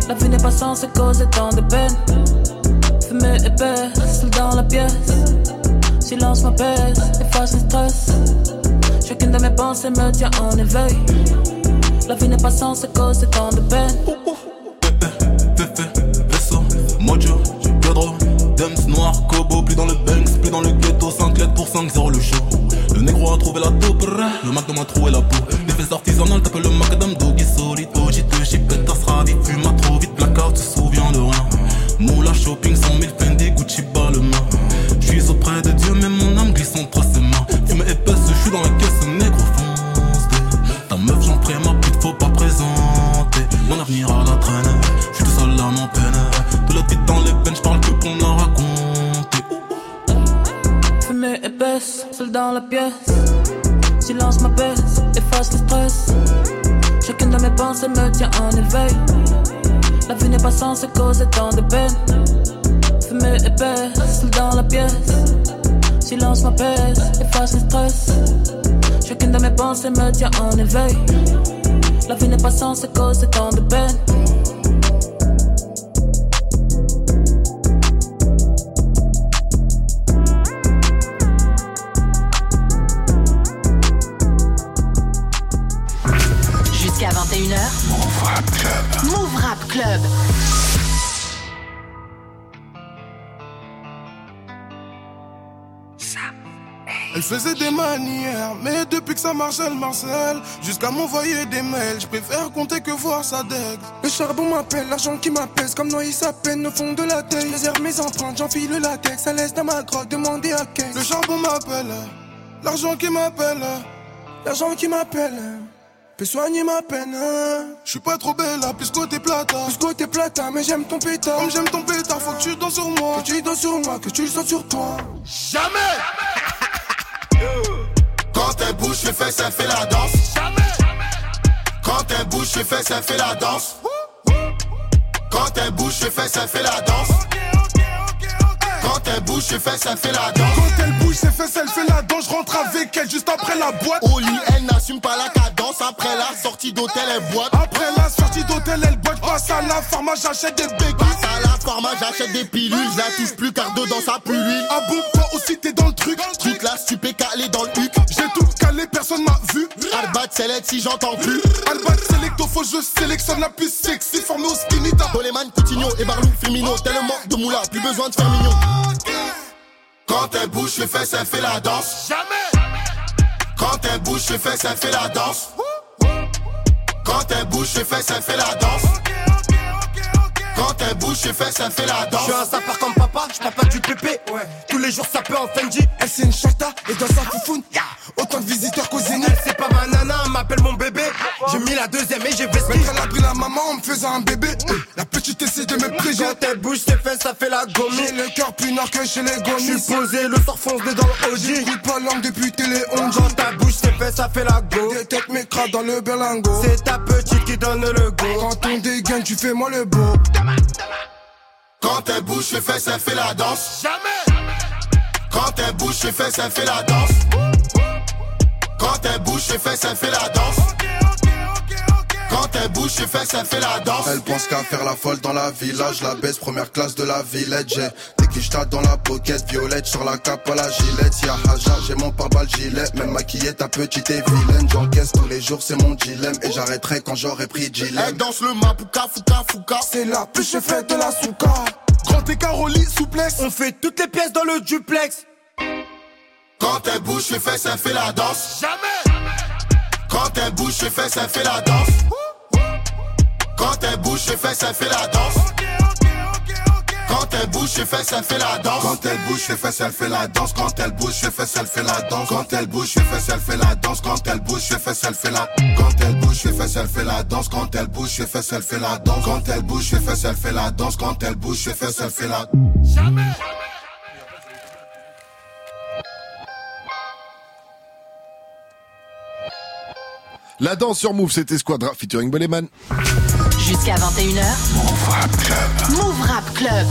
La vie n'est pas censée causer tant de peine. Fumée épaisse, seul dans la pièce. Silence m'apaise, efface le stress. Chacune de mes pensées me tient en éveil. La vie n'est pas censée causer tant de peine.
Mojo, Pedro, Dems, Noir, Kobo, plus dans le Banks, plus dans le ghetto, 5 lettres pour 5 0 le show. Le négro a trouvé la taupe, le Mac m'a trouvé la peau. Des fesses artisanales, tape le macadam, doggy, solito, JT, chipette, pas
censée causer tant de peine. Fumée épaisse, dans la pièce. Silence m'apaise, efface le stress. Chacune de mes pensées me tient en éveil. La vie n'est pas censée causer tant de peine.
Elle faisait des manières, mais depuis que ça marche, elle marcelle. Jusqu'à m'envoyer des mails, je préfère compter que voir sa deck. Le charbon m'appelle, l'argent qui m'appelle, comme noyer sa peine au fond de la tête. Je réserve mes empreintes, j'enfile le latex, ça laisse dans ma grotte, demander à quel. Le charbon m'appelle, l'argent qui m'appelle, l'argent qui m'appelle. Fais soigner ma peine, hein. Je suis pas trop belle, là, plus côté plata. Plus côté plata, mais j'aime ton pétard. Comme j'aime ton pétard, faut que tu danses sur moi. Que tu danses sur moi, que tu le sens sur toi. Jamais!
Quand elle bouge ses fesses, elle fait la danse. Quand elle bouge ses fesses, elle fait la danse. Quand elle bouge ses fesses, elle fait la danse. Quand elle bouge ses fesses, elle fait la danse.
Quand elle bouge ses fesses, elle fait la danse. Je rentre avec elle juste après la boîte.
Au lit, elle n'assume pas la cadence. Après la sortie d'hôtel, elle boite.
Après la sortie d'hôtel, elle boite. Passe à la pharma, j'achète des béquilles.
Passe à la pharma, j'achète des pilules. Je la touche plus car dedans ça pue.
Ah bon, toi aussi t'es dans le truc.
Toute la stupé calé dans le huc.
J'ai tout calé, personne m'a vu.
Arbat select si j'entends plus.
Albat selecto, faut je sélectionne la plus sexy, formée au skinita.
Coleman, Coutinho et Barlou, Firmino. Tellement de moula, plus besoin de faire mignon. Quand elle bouge ses fesses, elle fait la danse.
Jamais.
Quand elle bouge ses fesses, elle fait la danse. Quand elle bouge ses fesses, elle fait la danse. Quand elle bouge ses fesses, elle fait la danse.
Je suis un sapeur comme papa, je pas du pépé. Ouais. Tous les jours ça peut en Fendi.
Elle c'est une chata et dans sa foufoune, yeah. Autant de visiteurs qu'au zénith.
Elle c'est pas ma nana, elle m'appelle mon bébé. J'ai mis la deuxième et j'ai vesti.
Mettre elle a pris la maman en me faisant un bébé. La petite essaie de me préger.
Quand elle bouge ses fesses, ça fait la gomme.
J'ai le cœur plus nord que chez les gomis.
Je suis posé, le sort fonce dans le.
J'écoute pas langue depuis télé 11
Quand ta bouche ses fesses, ça fait la go.
Des têtes m'écrasent dans le berlingot.
C'est ta petite qui donne le go.
Quand on dégaine, tu fais moi le beau.
Quand elle bouge ses fesses, elle fait la danse.
Jamais.
Quand elle bouge ses fesses, elle fait la danse. Quand elle bouge ses fesses, elle fait la danse. Quand elle bouge ses fesses, elle fait la danse.
Elle pense qu'à faire la folle dans la village, la baisse première classe de la villette. J'ai des quichetas dans la pocket, violette sur la cape à la gilette. Y'a Haja, j'ai mon pare-balles gilet, même maquillée ta petite et vilaine. J'encaisse tous les jours, c'est mon dilemme, et j'arrêterai quand j'aurai pris dilemme.
Elle danse le mapuka, fouka, fouka.
C'est la plus chefée de la souka. Grand écart lit, souplesse.
On fait toutes les pièces dans le duplex.
Quand elle bouge ses fesses, elle fait la danse.
Jamais.
Quand elle bouge ses fesses, elle fait la danse. Quand elle bouge ses fesses, elle fait la danse. Quand elle bouge ses fesses, elle fait la danse.
Quand elle bouge ses fesses, elle fait la danse. Quand elle bouge ses fesses, elle fait la danse. Quand elle bouge ses fesses, elle fait la danse. Quand elle bouge ses fesses, elle fait la. Quand elle bouge ses fesses, elle fait la danse. Quand elle bouge ses fesses, elle fait la danse. Quand elle bouge ses fesses, elle fait la danse. Quand elle bouge ses fesses, elle fait la.
Jamais.
La danse sur Move, c'était Squadra featuring Boleman.
Jusqu'à 21h.
Move Rap Club.
Move Rap Club.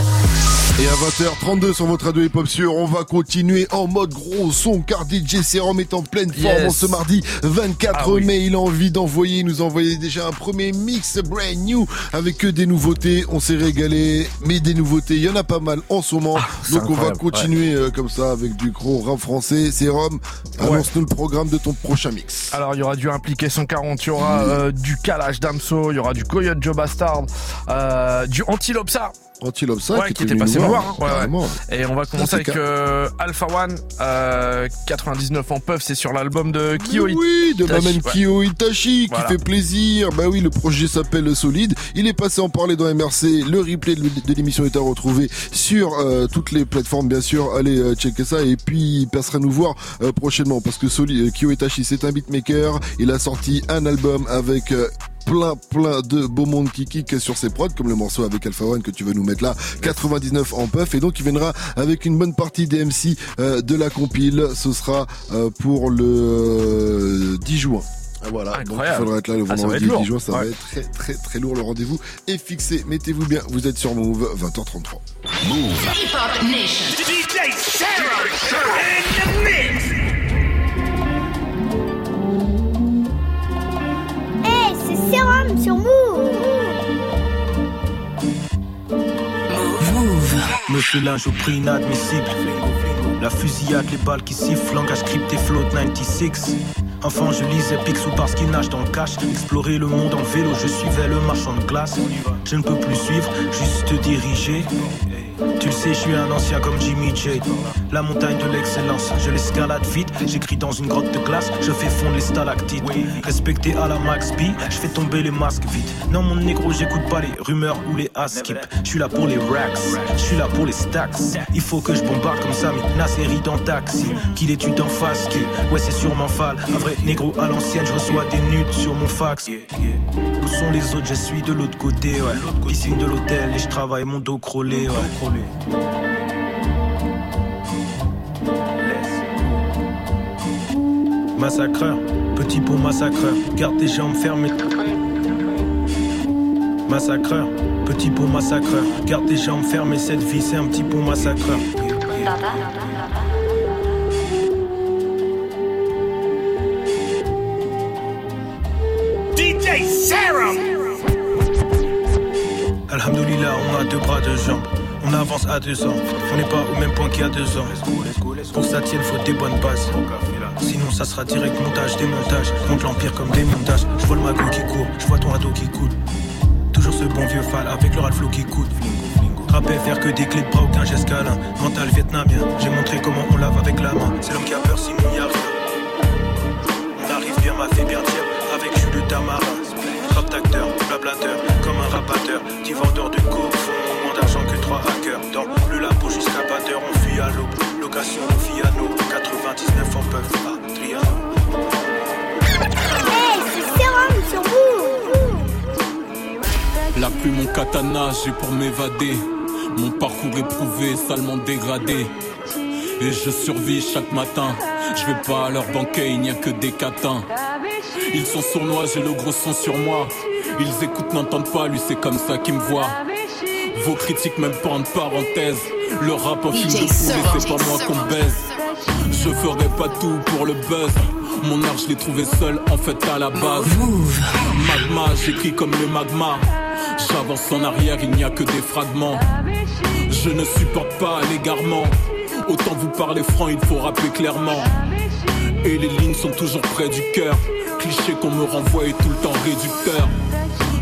Et à 20h32 sur votre radio hip-hop sur, on va continuer en mode gros son car DJ Serum est en pleine forme
Yes.
en ce mardi 24
Ah oui.
mai. Il a envie d'envoyer, il nous a envoyé déjà un premier mix brand new avec que des nouveautés. On s'est régalé, mais des nouveautés, il y en a pas mal en ce moment.
Ah,
Donc on va continuer euh, comme ça avec du gros rap français. Serum, annonce-nous le programme de ton prochain mix.
Alors il y aura du impliqué 140, il y aura euh, du calage d'Amso, il y aura du Coyote Joe Bastard, euh, du Antilope Ça.
Antilope 5
Ouais, qui était passé voir. hein. Ouais, ouais. Et on va commencer avec euh, Alpha One, euh, 99 en puff, c'est sur l'album de Kyo
Mais Oui, de
Itachi, ouais.
Kyo Itachi,
Voilà.
qui fait plaisir. Bah oui, le projet s'appelle Solide. Il est passé en parler dans MRC. Le replay de, l'émission est à retrouver sur euh, toutes les plateformes, bien sûr. Allez euh, checker ça. Et puis, il passera nous voir euh, prochainement. Parce que Solide, Kyo Itachi, c'est un beatmaker. Il a sorti un album avec... euh, plein plein de beau monde qui kick sur ses prods comme le morceau avec Alpha One que tu veux nous mettre là 99 en puff. Et donc il viendra avec une bonne partie des MC euh, de la compile. Ce sera euh, pour le euh, 10 juin. Ah, voilà, donc il faudra être là le
Ah,
vendredi
être lourd.
10 juin, ça va être très très très lourd. Le rendez-vous. Est fixé. Mettez-vous bien, vous êtes sur Move, 20h33.
Hip
Sérum sur Move.
Monsieur linge au prix inadmissible. La fusillade, les balles qui sifflent, langage crypté, float 96. Enfant, je lisais Picsou parce qu'il nage dans le cash. Explorer le monde en vélo, je suivais le marchand de glace. Je ne peux plus suivre, juste diriger. Sais, je suis un ancien comme Jimmy J. La montagne de l'excellence, je l'escalade vite. J'écris dans une grotte de glace, je fais fondre les stalactites. Respecté à la Max B, je fais tomber les masques vite. Non, mon négro, j'écoute pas les rumeurs ou les askip. Je suis là pour les racks, je suis là pour les stacks. Il faut que je bombarde comme ça, na série dans taxi. Qu'il étude en face, qui ouais, c'est sûrement fall. Un vrai négro à l'ancienne, je reçois des nudes sur mon fax. Où sont les autres? Je suis de l'autre côté, ouais. Piscine de l'hôtel et je travaille mon dos crôlé, ouais. Massacreur, petit pot massacreur, garde tes jambes fermées. Massacreur, petit pot massacreur, garde tes jambes fermées, cette vie c'est un petit pot massacreur. Avance à deux ans. On n'est pas au même point qu'il y a deux ans. Pour ça tienne, faut des bonnes bases. Sinon, ça sera direct montage, démontage. Monte l'empire comme des montages. Je vois le magot qui court, je vois ton ado qui coule. Toujours ce bon vieux fal avec le ralflo qui coûte. Rappel faire que des clés de bras, aucun geste câlin. Mental vietnamien, j'ai montré comment on lave avec la main. C'est l'homme qui a peur, sinon y. On arrive bien, m'a fait bien dire. Avec jus de tamarin. Rap d'acteur, blablateur, comme un rapateur. Petit vendeur de coke, trois hackers. Dans le labo jusqu'à batteur, on fuit à l'eau. Location, on fuit à l'eau. 99 en peuvent pas. Triano.
Hey, c'est Sérum sur vous
La plume, mon katana, j'ai pour m'évader. Mon parcours éprouvé, salement dégradé. Et je survis chaque matin. Je vais pas à leur banquet, il n'y a que des catins. Ils sont sournois, j'ai le gros son sur moi. Ils écoutent, n'entendent pas, lui c'est comme ça qu'ils me voient. Vos critiques même pas en parenthèse. Le rap en film de poulet, c'est pas moi qu'on baise. Je ferai pas tout pour le buzz. Mon art, je l'ai trouvé seul, en fait, à la base. Magma, j'écris comme le magma. J'avance en arrière, il n'y a que des fragments. Je ne supporte pas l'égarement. Autant vous parler franc, il faut rappeler clairement. Et les lignes sont toujours près du cœur. Cliché qu'on me renvoie est tout le temps réducteur.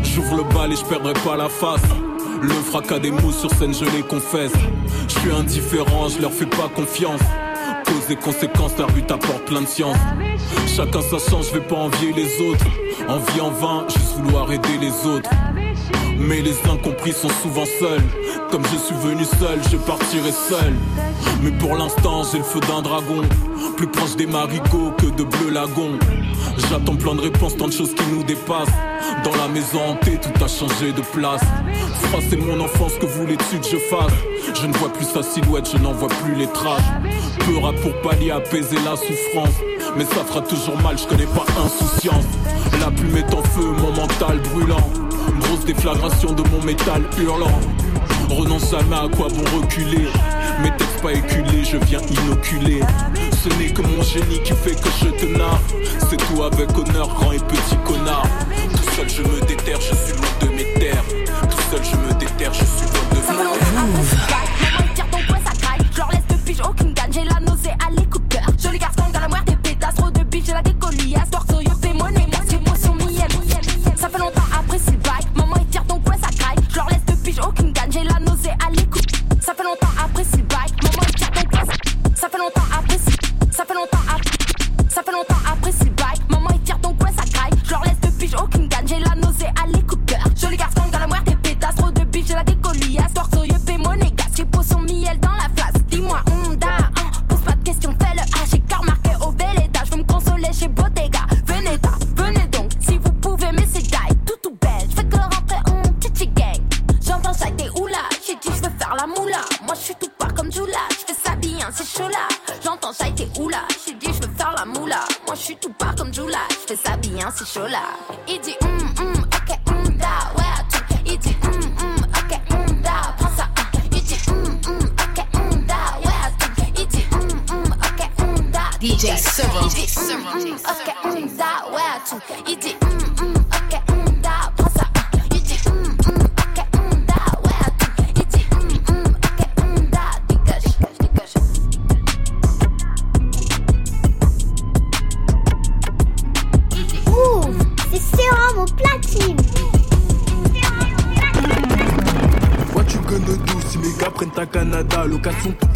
J'ouvre le bal et je perdrai pas la face. Le fracas des mots sur scène, je les confesse. Je suis indifférent, je leur fais pas confiance. Cause et conséquences, leur but apporte plein de science. Chacun sa chance, je vais pas envier les autres. Envie en vain, juste vouloir aider les autres. Mais les incompris sont souvent seuls. Comme je suis venu seul, je partirai seul. Mais pour l'instant, j'ai le feu d'un dragon. Plus proche des marigots que de bleu lagon. J'attends plein de réponses, tant de choses qui nous dépassent. Dans la maison hantée, tout a changé de place. Froisser mon enfance, que voulais-tu que je fasse Je ne vois plus sa silhouette, je n'en vois plus les traces. Rap pour pallier, apaiser la souffrance. Mais ça fera toujours mal, je connais pas insouciance. La plume est en feu, mon mental brûlant. Grosse déflagration de mon métal hurlant. Renonce jamais à quoi bon reculer. Mes textes pas éculés, je viens inoculer. Ce n'est que mon génie qui fait que je te narre. C'est tout avec honneur, grand et petit connard. Tout seul je me déterre, je suis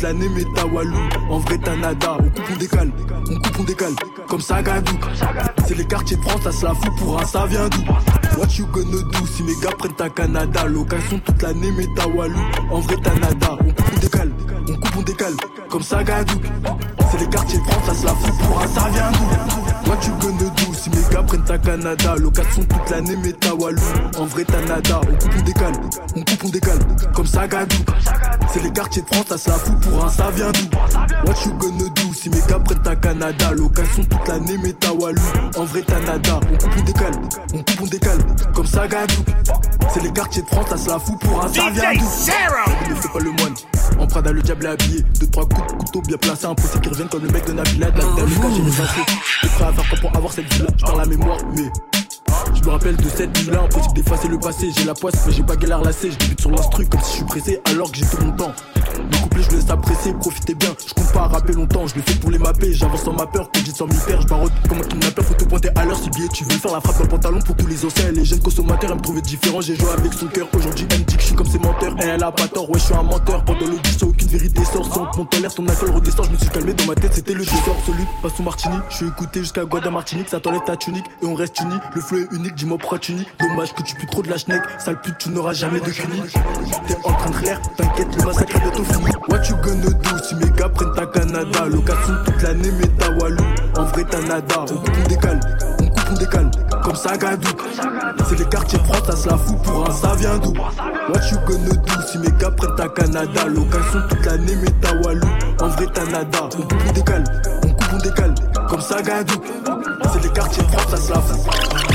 L'année mais En vrai t'as nada On coupe on décale. On coupe on décale. Comme ça Gadou C'est les quartiers de France ça se la fout pour un ça vient d'où? What you gonna do si mes gars prennent ta Canada? Location toute l'année mais En vrai t'as nada On coupe on décale, on coupe, on décale, comme ça Gadouk. C'est les quartiers de France, ça se la fout pour un, ça vient d'où Moi tu gagnes d'où si mes gars prennent ta Canada, location toute l'année, mais ta Walou. En vrai, t'as nada, on coupe, on décale, on coupe, on décale, comme ça Gadouk. C'est les quartiers de France, ça se la fout pour un, ça vient d'où What you gonna do si mes gars prennent ta Canada, location toute l'année, mais ta Walou. En vrai, t'as nada, on coupe, on décale, on coupe, on décale, comme ça Gadouk. C'est les quartiers de France, ça se la fout pour un, ça vient d'où Ne fais pas le moine. En Prada, le diable est habillé. Deux, trois coups de couteau bien placés. Impossible qu'ils reviennent comme le mec de Navila. De la le j'ai les infos. T'es prêt à faire quoi pour avoir cette vie-là Je la mémoire, mais. Je me rappelle de cette vie-là, impossible d'effacer le passé. J'ai la poisse, mais j'ai pas galère lassé. Je débute sur l'instru comme si je suis pressé, alors que j'ai tout mon temps. Le couplet, je laisse apprécier, profitez bien. Je compte pas à rapper longtemps, je le fais pour les mapper. J'avance sans ma peur, quand j'ai sans m'y faire. Je barotte comme un kidnappeur, faut te pointer à l'heure. Si billet, tu veux faire la frappe dans le pantalon pour tous les anciens. Les jeunes consommateurs, elle me trouvaient différent. J'ai joué avec son cœur. Aujourd'hui, elle me dit que je suis comme ses menteurs. Et elle a pas tort, ouais, je suis un menteur. Pendant l'audition, aucune vérité sort. Sans mon l'air, ton alcool redescend. Je me suis calmé dans ma tête, c'était le désordre absolu. Pas sous Martini, je suis écouté jusqu'à Guada Martinique. Ça t'enlève ta tunique et on reste unis. Le flou est unique, dis-moi pourquoi tu. Dommage que tu pues trop de la schneck. Sale pute, tu n'auras jamais de cuni. T'es en train de clair, t'inquiète, le massacre est bientôt fini. What you gonna do si mes gars prennent ta Canada? Location toute l'année, mais ta Walou. En vrai, t'as nada. On coupe, on décale, on coupe, on décale. Comme ça, Gadou. C'est les quartiers de France, ça se la fout pour un, ça vient d'où? What you gonna do si mes gars prennent ta Canada? Location toute l'année, mais ta Walou. En vrai, t'as nada. On coupe, on décale, on coupe, on décale. Comme ça, Gadou. C'est les quartiers de France, ça se la fout.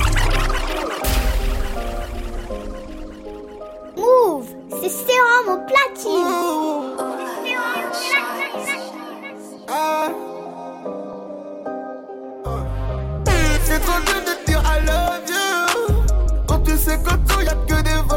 C'est sérum au platine.
C'est trop dur de dire I love you Quand tu sais qu'en tout y'a que des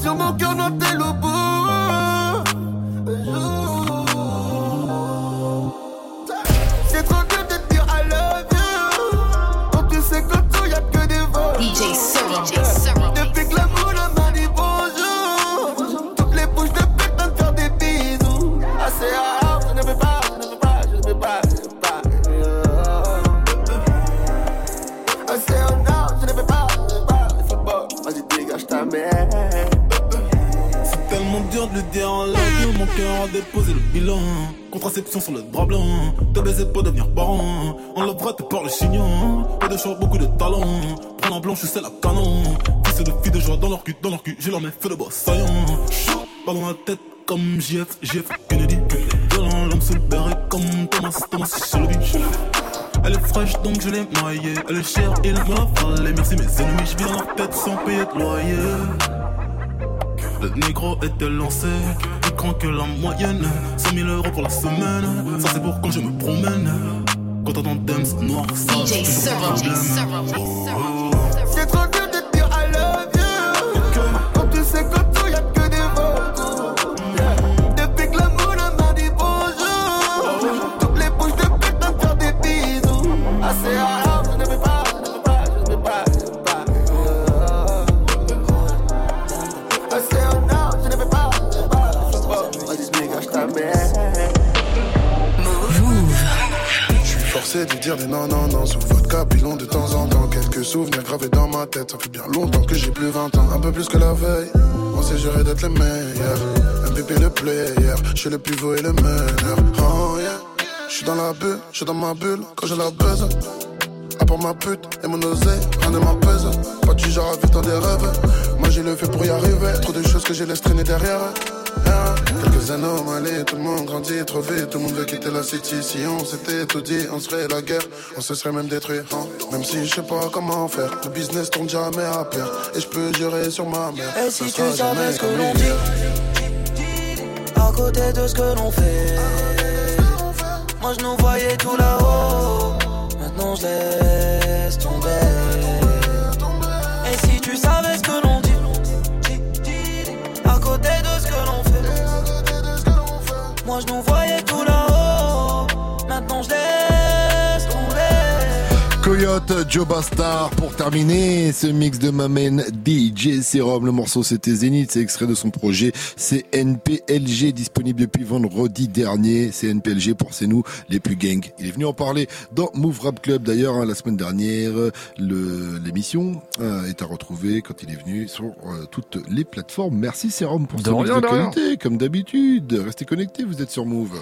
Tu marcheras sur
par le chignon. Pas de choix, beaucoup de talent. Prends la blanche, c'est la canon. Fils de filles de joie dans leur cul, dans leur cul, j'ai leur mets fait de boss saillant. Pas dans la tête comme JF, JF Kennedy. Violent, l'homme le béret comme Thomas, Thomas Shelby. Elle est fraîche donc je l'ai maillée. Elle est chère, il me l'a fallait. Merci mes ennemis, je vis dans leur tête sans payer de loyer. Le négro était lancé, plus grand que la moyenne. 100 000 euros pour la semaine, ça c'est pour quand je me promène. Quand t'entends Dems noir, ça
DJ
c'est toujours un
Serum.
problème.
Dire non, non, non Sous votre capillon de temps en temps. Quelques souvenirs gravés dans ma tête Ça fait bien longtemps que j'ai plus 20 ans. Un peu plus que la veille On s'est juré d'être les meilleurs. MVP le player Je suis le pivot et le meneur. Oh yeah. Je suis dans la bulle, je suis dans ma bulle Quand j'ai la buzz. À part ma pute et mon oseille, rien ne m'apaise. Pas du genre à vivre dans des rêves. Moi j'ai le fait pour y arriver. Trop de choses que j'ai laissé traîner derrière. Ah, Quelques anomalies, tout le monde grandit trop vite. Tout le monde veut quitter la city. Si on s'était tout dit, on serait la guerre. On se serait même détruit hein. Même si je sais pas comment faire. Le business tourne jamais à pair Et je peux jurer sur ma mère.
Et si tu savais ce que l'on dit À côté de ce que l'on fait. Moi je nous voyais tout là-haut.
Maintenant je laisse tomber. Et si tu savais moi je nous voyais tout
Joe Star pour terminer ce mix de Mamen DJ Serum. Le morceau c'était Zénith, c'est extrait de son projet CNPLG disponible depuis vendredi dernier. CNPLG pour c'est nous les plus gangs. Il est venu en parler dans Move Rap Club d'ailleurs hein, la semaine dernière. L'émission euh, est à retrouver quand il est venu sur euh, toutes les plateformes. Merci Serum pour
De
ce mix
rien,
de qualité comme d'habitude. Restez connectés, vous êtes sur Move.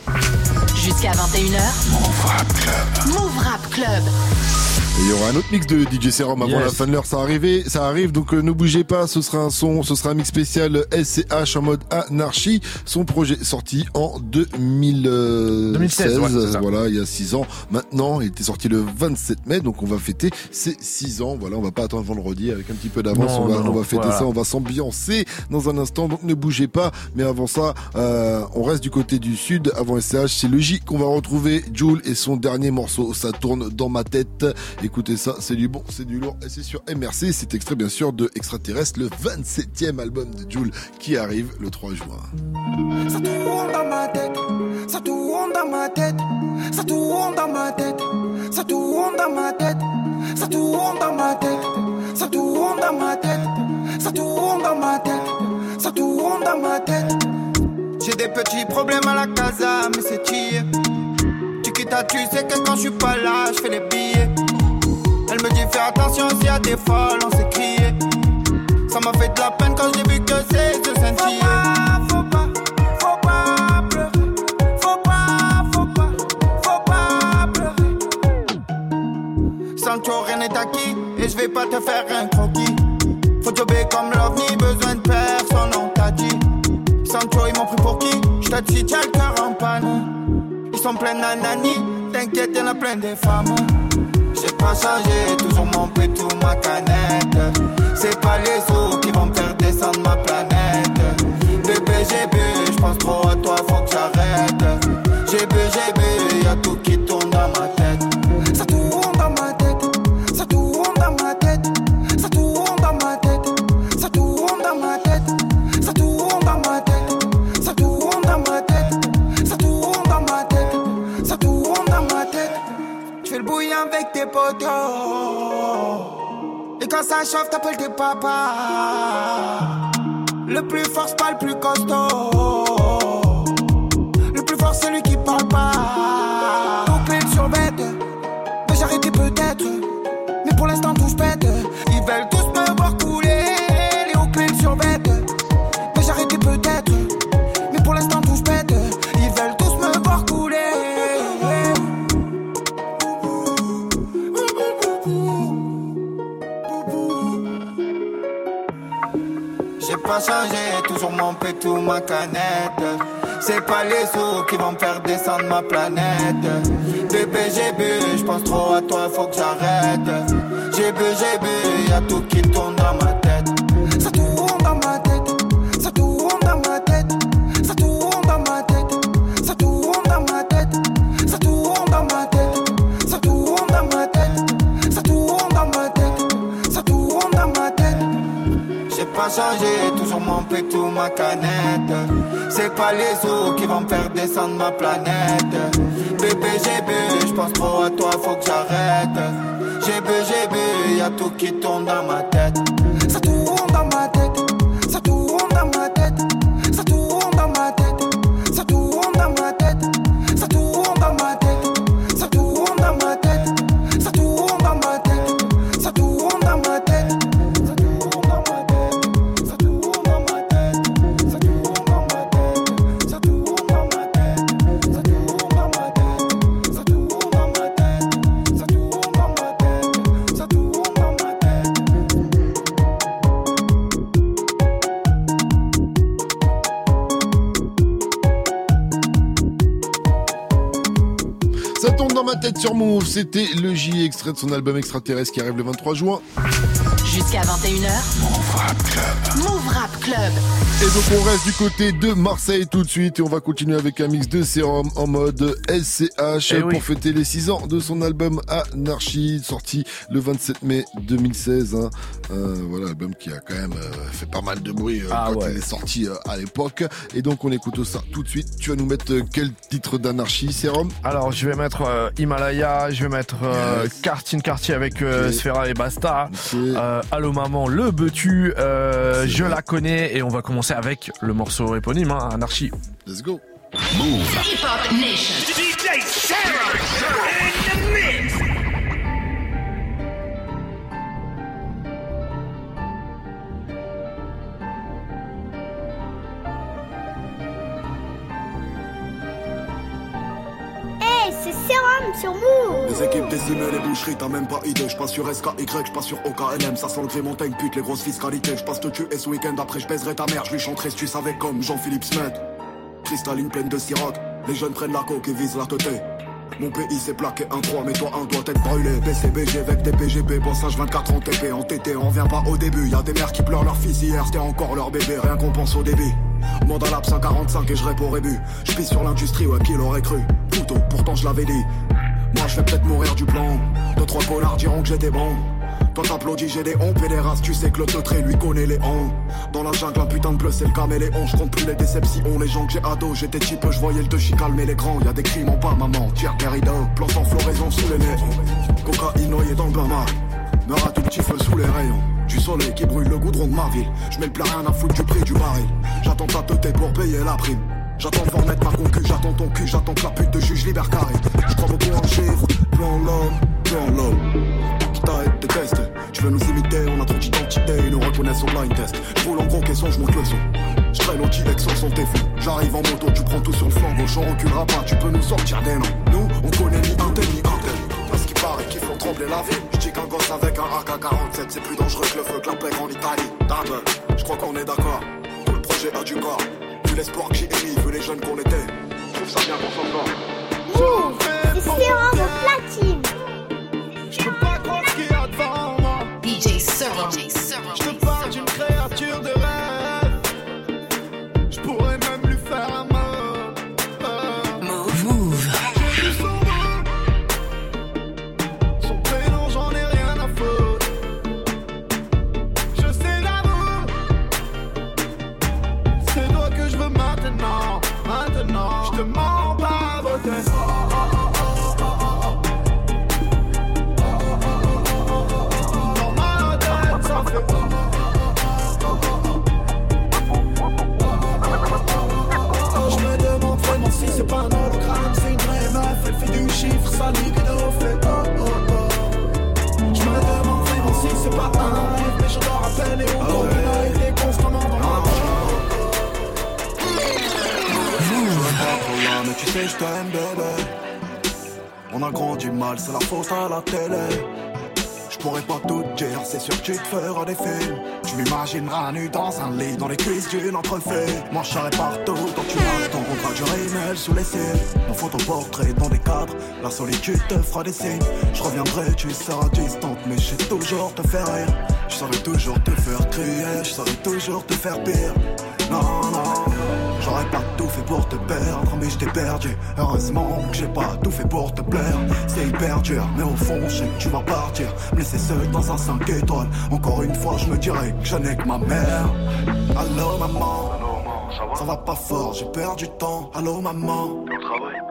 Jusqu'à 21h. Move Rap Club. Move Rap Club.
Il y aura un autre mix de DJ Serum avant
Yes.
la fin de l'heure, ça arrive, ça arrive, donc euh, ne bougez pas, ce sera un son, ce sera un mix spécial SCH en mode anarchie, son projet sorti en 2016,
2016, ouais, c'est ça.
voilà, il y a 6 ans. Maintenant, il était sorti le 27 mai, donc on va fêter ces 6 ans, voilà, on va pas attendre vendredi avec un petit peu d'avance, on on va fêter
voilà.
ça, on va s'ambiancer dans un instant, donc ne bougez pas, mais avant ça, euh, on reste du côté du sud, avant SCH, c'est J qu'on va retrouver, Jules et son dernier morceau, ça tourne dans ma tête, écoutez ça, c'est du bon, c'est du lourd, et c'est sur MRC, c'est extrait bien sûr de Extraterrestre, le 27e album de Jules qui arrive le 3 juin.
Ça tourne dans ma tête, ça tourne dans ma tête, ça tourne dans ma tête, ça tourne dans ma tête, ça tourne dans ma tête, ça tourne dans ma tête, ça tourne dans ma tête, ça tourne dans ma tête. J'ai des petits problèmes à la casa, mais c'est chier. Tu quittes à tu sais que quand je suis pas là, je fais les billets. Dit fais attention s'il y a des folles, on s'est crié. Ça m'a fait de la peine quand j'ai vu que c'est de sentir. Faut pas, faut pas pleurer. Faut pas, faut pas, faut pas pleurer. Sancho, rien n'est acquis et je vais pas te faire un croquis. Faut jobber comme l'ovni, besoin de personne, on t'a dit. Sancho, ils m'ont pris pour qui Je te dis, tiens le cœur en panne. Ils sont pleins d'anani, t'inquiète, y'en a plein des femmes. J'ai pas changé, toujours mon tout ma canette. C'est pas les sous qui vont me faire descendre ma planète. Bébé, j'ai bu, j'pense trop à toi, faut plus fort, c'est pas le plus costaud. Qui vont me faire descendre ma planète. Bébé, j'ai bu, j'pense trop à toi, faut que j'arrête.
Move, c'était le J extrait de son album extraterrestre qui arrive le 23 juin.
Jusqu'à 21h. Move Rap Club. Move Rap Club.
Et donc on reste du côté de Marseille tout de suite et on va continuer avec un mix de sérum en mode SCH
Eh
pour
oui.
fêter les 6 ans de son album Anarchy sorti le 27 mai 2016. hein. Euh, voilà, album qui a quand même euh, fait pas mal de bruit euh,
Ah
quand
ouais.
il est sorti euh, à l'époque. Et donc on écoute ça tout de suite. Tu vas nous mettre quel titre d'Anarchy, Sérum?
Alors, je vais mettre euh, Himalaya, je vais mettre euh,
Yes.
Kartine Cartier avec euh. Sfera et Basta. Euh, Allô maman, le betu, euh, je la connais et on va commencer avec le morceau éponyme, hein, Anarchie.
Let's go.
Hip Hop Nation.
DJ Sarah
Les équipes décimées, les boucheries, t'as même pas idée. J'passe sur SKY, j'passe sur OKLM. Ça sent le Montagne, pute, les grosses fiscalités. J'passe te tuer ce week-end, après j'baiserai ta mère. J'lui chanterai si tu savais comme Jean-Philippe Smet. Cristalline pleine de Ciroc. Les jeunes prennent la coque et visent la teuté. Mon pays s'est plaqué un 3, mais toi un doigt tête brûlée. BCBG avec des PGB, bossage 24 en TP. En TT, on vient pas au début. Y'a des mères qui pleurent leur fils hier, c'était encore leur bébé. Rien qu'on pense au débit. Monde à l'ap 145 et je réponds rébut. J'pisse sur l'industrie, ouais, qui l'aurait cru? Couteau, pourtant je l'avais dit. Moi je vais peut-être mourir du plan. Deux trois connards diront que j'étais bon. Toi t'applaudis, j'ai des hontes et des races, tu sais que le teutré lui connaît les hontes. Dans la jungle, un putain de bleu, c'est le caméléon. Je compte plus les déceptions, les gens que j'ai ado. J'étais type, je voyais le chi calmer les grands. Y'a des crimes en pas, maman. Tire Garrido, plante en floraison sous les nez. Cocaïne noyée dans le bain mar. Meurs à tout petit feu sous les rayons. Du soleil qui brûle le goudron de ma ville. Je mets le plat rien à foutre du prix du baril. J'attends ta teuté pour payer la prime. J'attends de voir mettre ma concu, j'attends ton cul, j'attends que la pute de juge libère carré. Je crois beaucoup en chiffres, l'homme, l'homme. Test, tu veux nous imiter, on a trop d'identité, ils nous reconnaissent au blind test. Je roule en gros caisson, je monte le son. Je traîne au T-Lex sans son fou. J'arrive en moto, tu prends tout sur le flanc gauche, on reculera pas, tu peux nous sortir des noms. Nous, on connaît ni un tel ni un tel. Parce qu'il paraît qu'ils font trembler la ville. Je dis qu'un gosse avec un AK-47, c'est plus dangereux que le feu que la en Italie. Dame, je crois qu'on est d'accord. Tout le projet a du corps. Vu l'espoir que j'ai émis, vu les jeunes qu'on était. Je trouve ça bien qu'on s'en
C'est platine
Serum.
Je je
t'aime, bébé. On a grandi mal, c'est la faute à la télé. Je pourrais pas tout dire, c'est sûr que tu te feras des films. Tu m'imagineras nu dans un lit, dans les cuisses d'une entrefait. Serai partout, tant tu as ton contrat du rémel sous les cils. Mon photoportrait dans des cadres, la solitude te fera des signes. Je reviendrai, tu seras distante, mais je sais toujours te faire rire. Je saurais toujours te faire crier, je saurais toujours te faire pire. Non, non, j'aurais pas tout fait pour te perdre, mais je t'ai perdu. Heureusement que j'ai pas tout fait pour te plaire. C'est hyper dur, mais au fond, je sais que tu vas partir. Me laisser seul dans un 5 étoiles. Encore une fois, je me dirais que je n'ai que ma mère. Allô, maman. Ça va pas fort, j'ai perdu du temps. Allô, maman.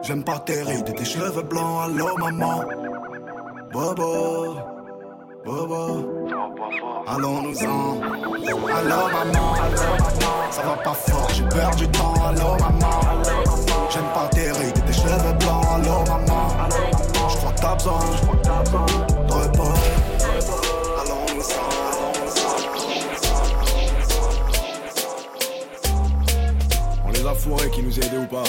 J'aime pas tes rides et tes cheveux blancs. Allô, maman. Bobo. Bobo. Allons-nous-en. Allô, maman. Ça va pas fort, j'ai perdu du temps. Allô, maman. J'aime pas tes rides et tes cheveux blancs. Allô, maman. Je crois que t'as besoin de repos. On les a fourrés qui nous aidaient ou pas?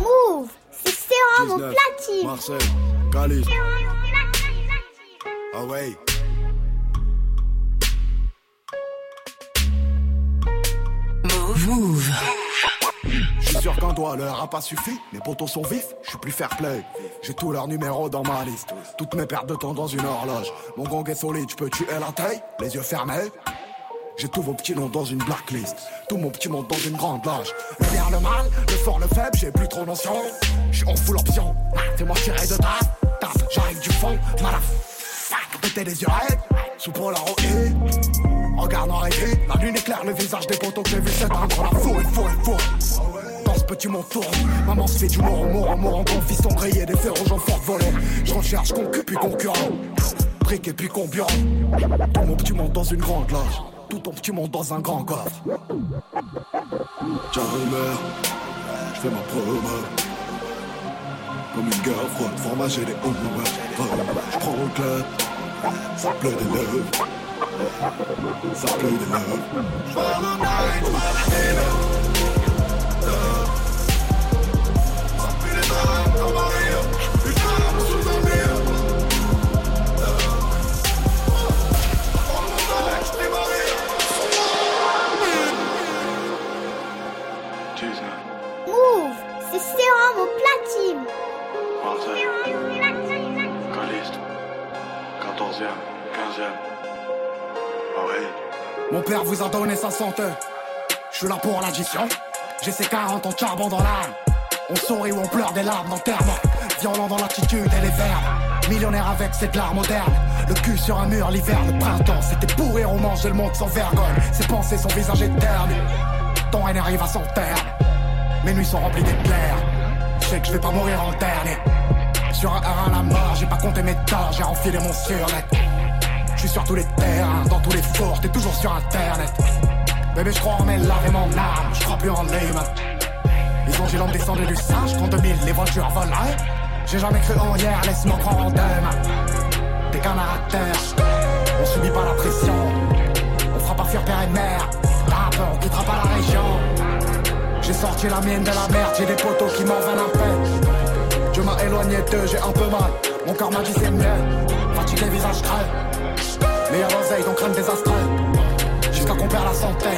Move C'est Sérum au
19,
platine
Marseille, Cali. Ah ouais.
Move. Move.
Je suis croire qu'un doigt leur a pas suffi. Mes potos sont vifs, je suis plus fair play. J'ai tous leurs numéros dans ma liste. Toutes mes pertes de temps dans une horloge. Mon gang est solide, je peux tuer la taille, les yeux fermés. J'ai tous vos petits noms dans une blacklist. Tout mon petit monde dans une grande loge. Le bien, le mal, le fort, le faible, j'ai plus trop notion. J'suis en full option. Fais-moi tirer de table. Tape, j'arrive du fond. Malaf. Péter les yeux. Sous pour la roquée. Regarde rêver. La lune éclaire le visage des potos que j'ai vu s'éteindre. La four, il faut, il faut. Dans ce petit monde tourne. Maman se fait du mort mort mort en grand fiston grillé. Des ferros en fort volé. Je recherche concu puis concurrent. Brique et puis combien? Tout mon petit monde dans une grande loge tout ton petit monde dans un grand coffre.
J'arrive, je fais ma promo. Comme une guerre froide, fromage et des hauts Je prends le club, ça pleut des lèvres. Ça pleut des lèvres.
Père vous a donné sa santé. Je suis là pour l'addition. J'ai ces 40 ans de charbon dans l'âme. On sourit ou on pleure des larmes d'enterrement. Violent dans l'attitude et les verbes. Millionnaire avec cette larme moderne. Le cul sur un mur l'hiver, le printemps. C'était pourrir, on mangeait le monde sans vergogne. Ses pensées, son visage éterne. Ton haine arrive à son terme. Mes nuits sont remplies d'éclairs. Je sais que je vais pas mourir en dernier. Sur un R à mort, j'ai pas compté mes torts, j'ai enfilé mon surnet. Suis sur tous les terrains, dans tous les forts, t'es toujours sur internet. Bébé, je crois en mes larmes et mon âme, je crois plus en l'âme. Ils ont l'homme descendu du singe, quand 2000 les voitures volent. J'ai jamais cru en hier, laisse-moi prendre en demain. T'es qu'un on subit pas la pression. On fera pas fuir père et mère, t'as peur, on quittera pas la région. J'ai sorti la mienne de la merde, j'ai des poteaux qui m'en veulent un peu. Je m'a éloigné d'eux, j'ai un peu mal. Mon corps m'a dit c'est mieux. Fatigué, visage creux. Mais y'a l'oseille, donc crâne désastreux. Jusqu'à qu'on perd la santé.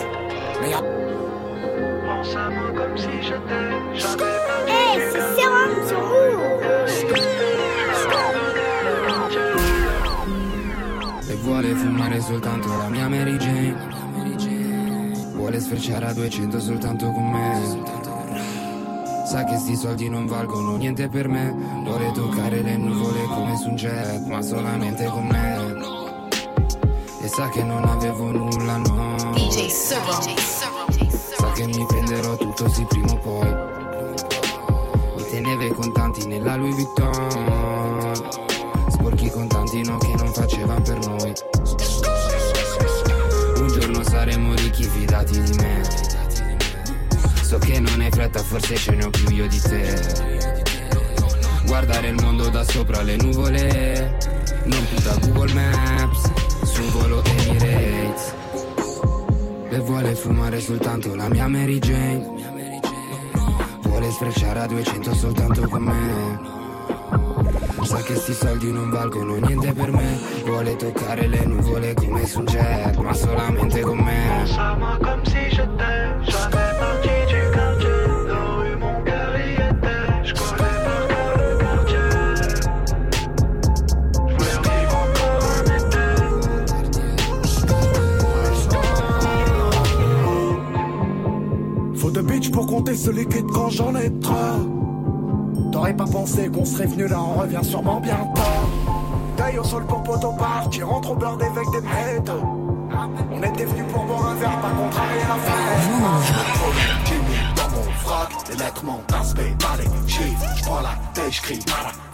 Mais y'a.
Pense à moi comme si j'étais. Hey, c'est sérum sur
E vuole fumare soltanto la mia Mary Jane Vuole sfrecciare a 200 soltanto con me Sa che sti soldi non valgono niente per me. Vuole toccare le nuvole come su un jet Ma solamente con me. E sa che non avevo nulla, no. DJ Sa che mi prenderò tutto sì prima o poi. Mi teneva i contanti nella Louis Vuitton. Sporchi contanti no che non facevano per noi. Un giorno saremo ricchi fidati di me So che non hai fretta, forse ce ne ho più io di te. Guardare il mondo da sopra le nuvole, non più da Google Maps, su volo Emirates. E vuole fumare soltanto la mia Mary Jane. Vuole sfrecciare a 200 soltanto con me. Sa che sti soldi non valgono niente per me Vuole toccare le nuvole come su un jet Ma solamente con me
pour compter ce liquide quand j'en ai trop. T'aurais pas pensé qu'on serait venu là, on revient sûrement bientôt. Taille au sol pour poteau partir, rentre au beurre avec des métaux. On était venu pour boire un verre, pas contrarier la fête. Dans mon frac, les lettres montent, aspect, pas les chiffres. J'prends la tête, j'crie,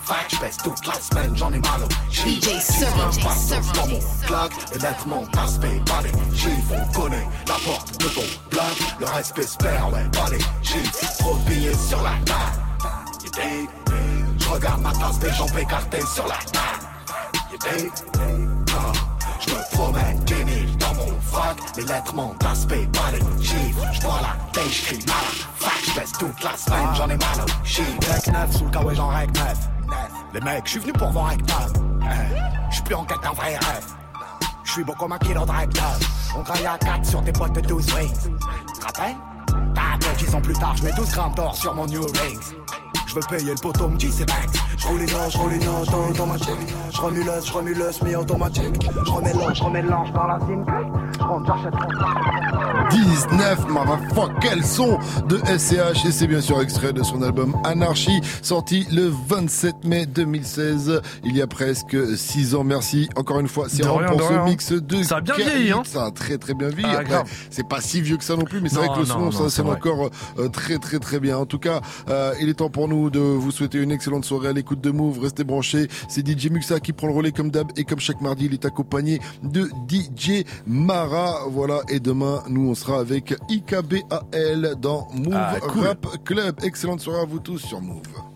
la fac, j'pèse toute la semaine, j'en ai mal au chiffre. DJ Seven, dans mon claque, les lettres montent, aspect, pas les chiffres. On connaît la porte de ton bloc, le respect espère, ouais, pas les chiffres. Trop de billets sur la table. Je regarde ma tasse, des jambes écartées sur la table. Je me promène 10 000 dans mon frac Les lettres montent aspect, pas les chiffres J'vois la tête, j'crie mal Fac, j'baisse toute la semaine, j'en ai mal au chiffre Rec neuf, sous le kawaii j'en rec neuf Les mecs, j'suis venu pour voir rec neuf J'suis plus en quête d'un vrai rêve. J'suis beau comme un kilo de On graille à 4 sur tes potes de 12 rings. Rappelle T'as Donc 10 ans plus tard, je mets 12 grammes d'or sur mon New Rings. Je veux payer le poteau, me dit c'est. Je roule les je roule les dents dans l'automatique. Je remue l'os, je remue l'os, mais automatique. Je remets l'ange, je remets l'ange dans la sim. Je rentre, j'achète,
19, motherfuck, quel son de SCH et c'est bien sûr extrait de son album Anarchy, sorti le 27 mai 2016, il y a presque 6 ans. Merci encore une fois, c'est
De rien,
pour
de
ce
rien.
mix de
Ça a bien vieilli, hein.
Ça a très très bien vieilli.
Ah,
c'est pas si vieux que ça non plus, mais c'est vrai que le son,
non,
ça
c'est
sonne encore euh, très très très bien. En tout cas, euh, il est temps pour nous de vous souhaiter une excellente soirée à l'écoute de Move. Restez branchés. C'est DJ Muxa qui prend le relais comme d'hab et comme chaque mardi, il est accompagné de DJ Mara. Voilà. Et demain, nous, on sera avec IKBAL dans Move
Ah, cool.
Rap Club. Excellente soirée à vous tous sur Move.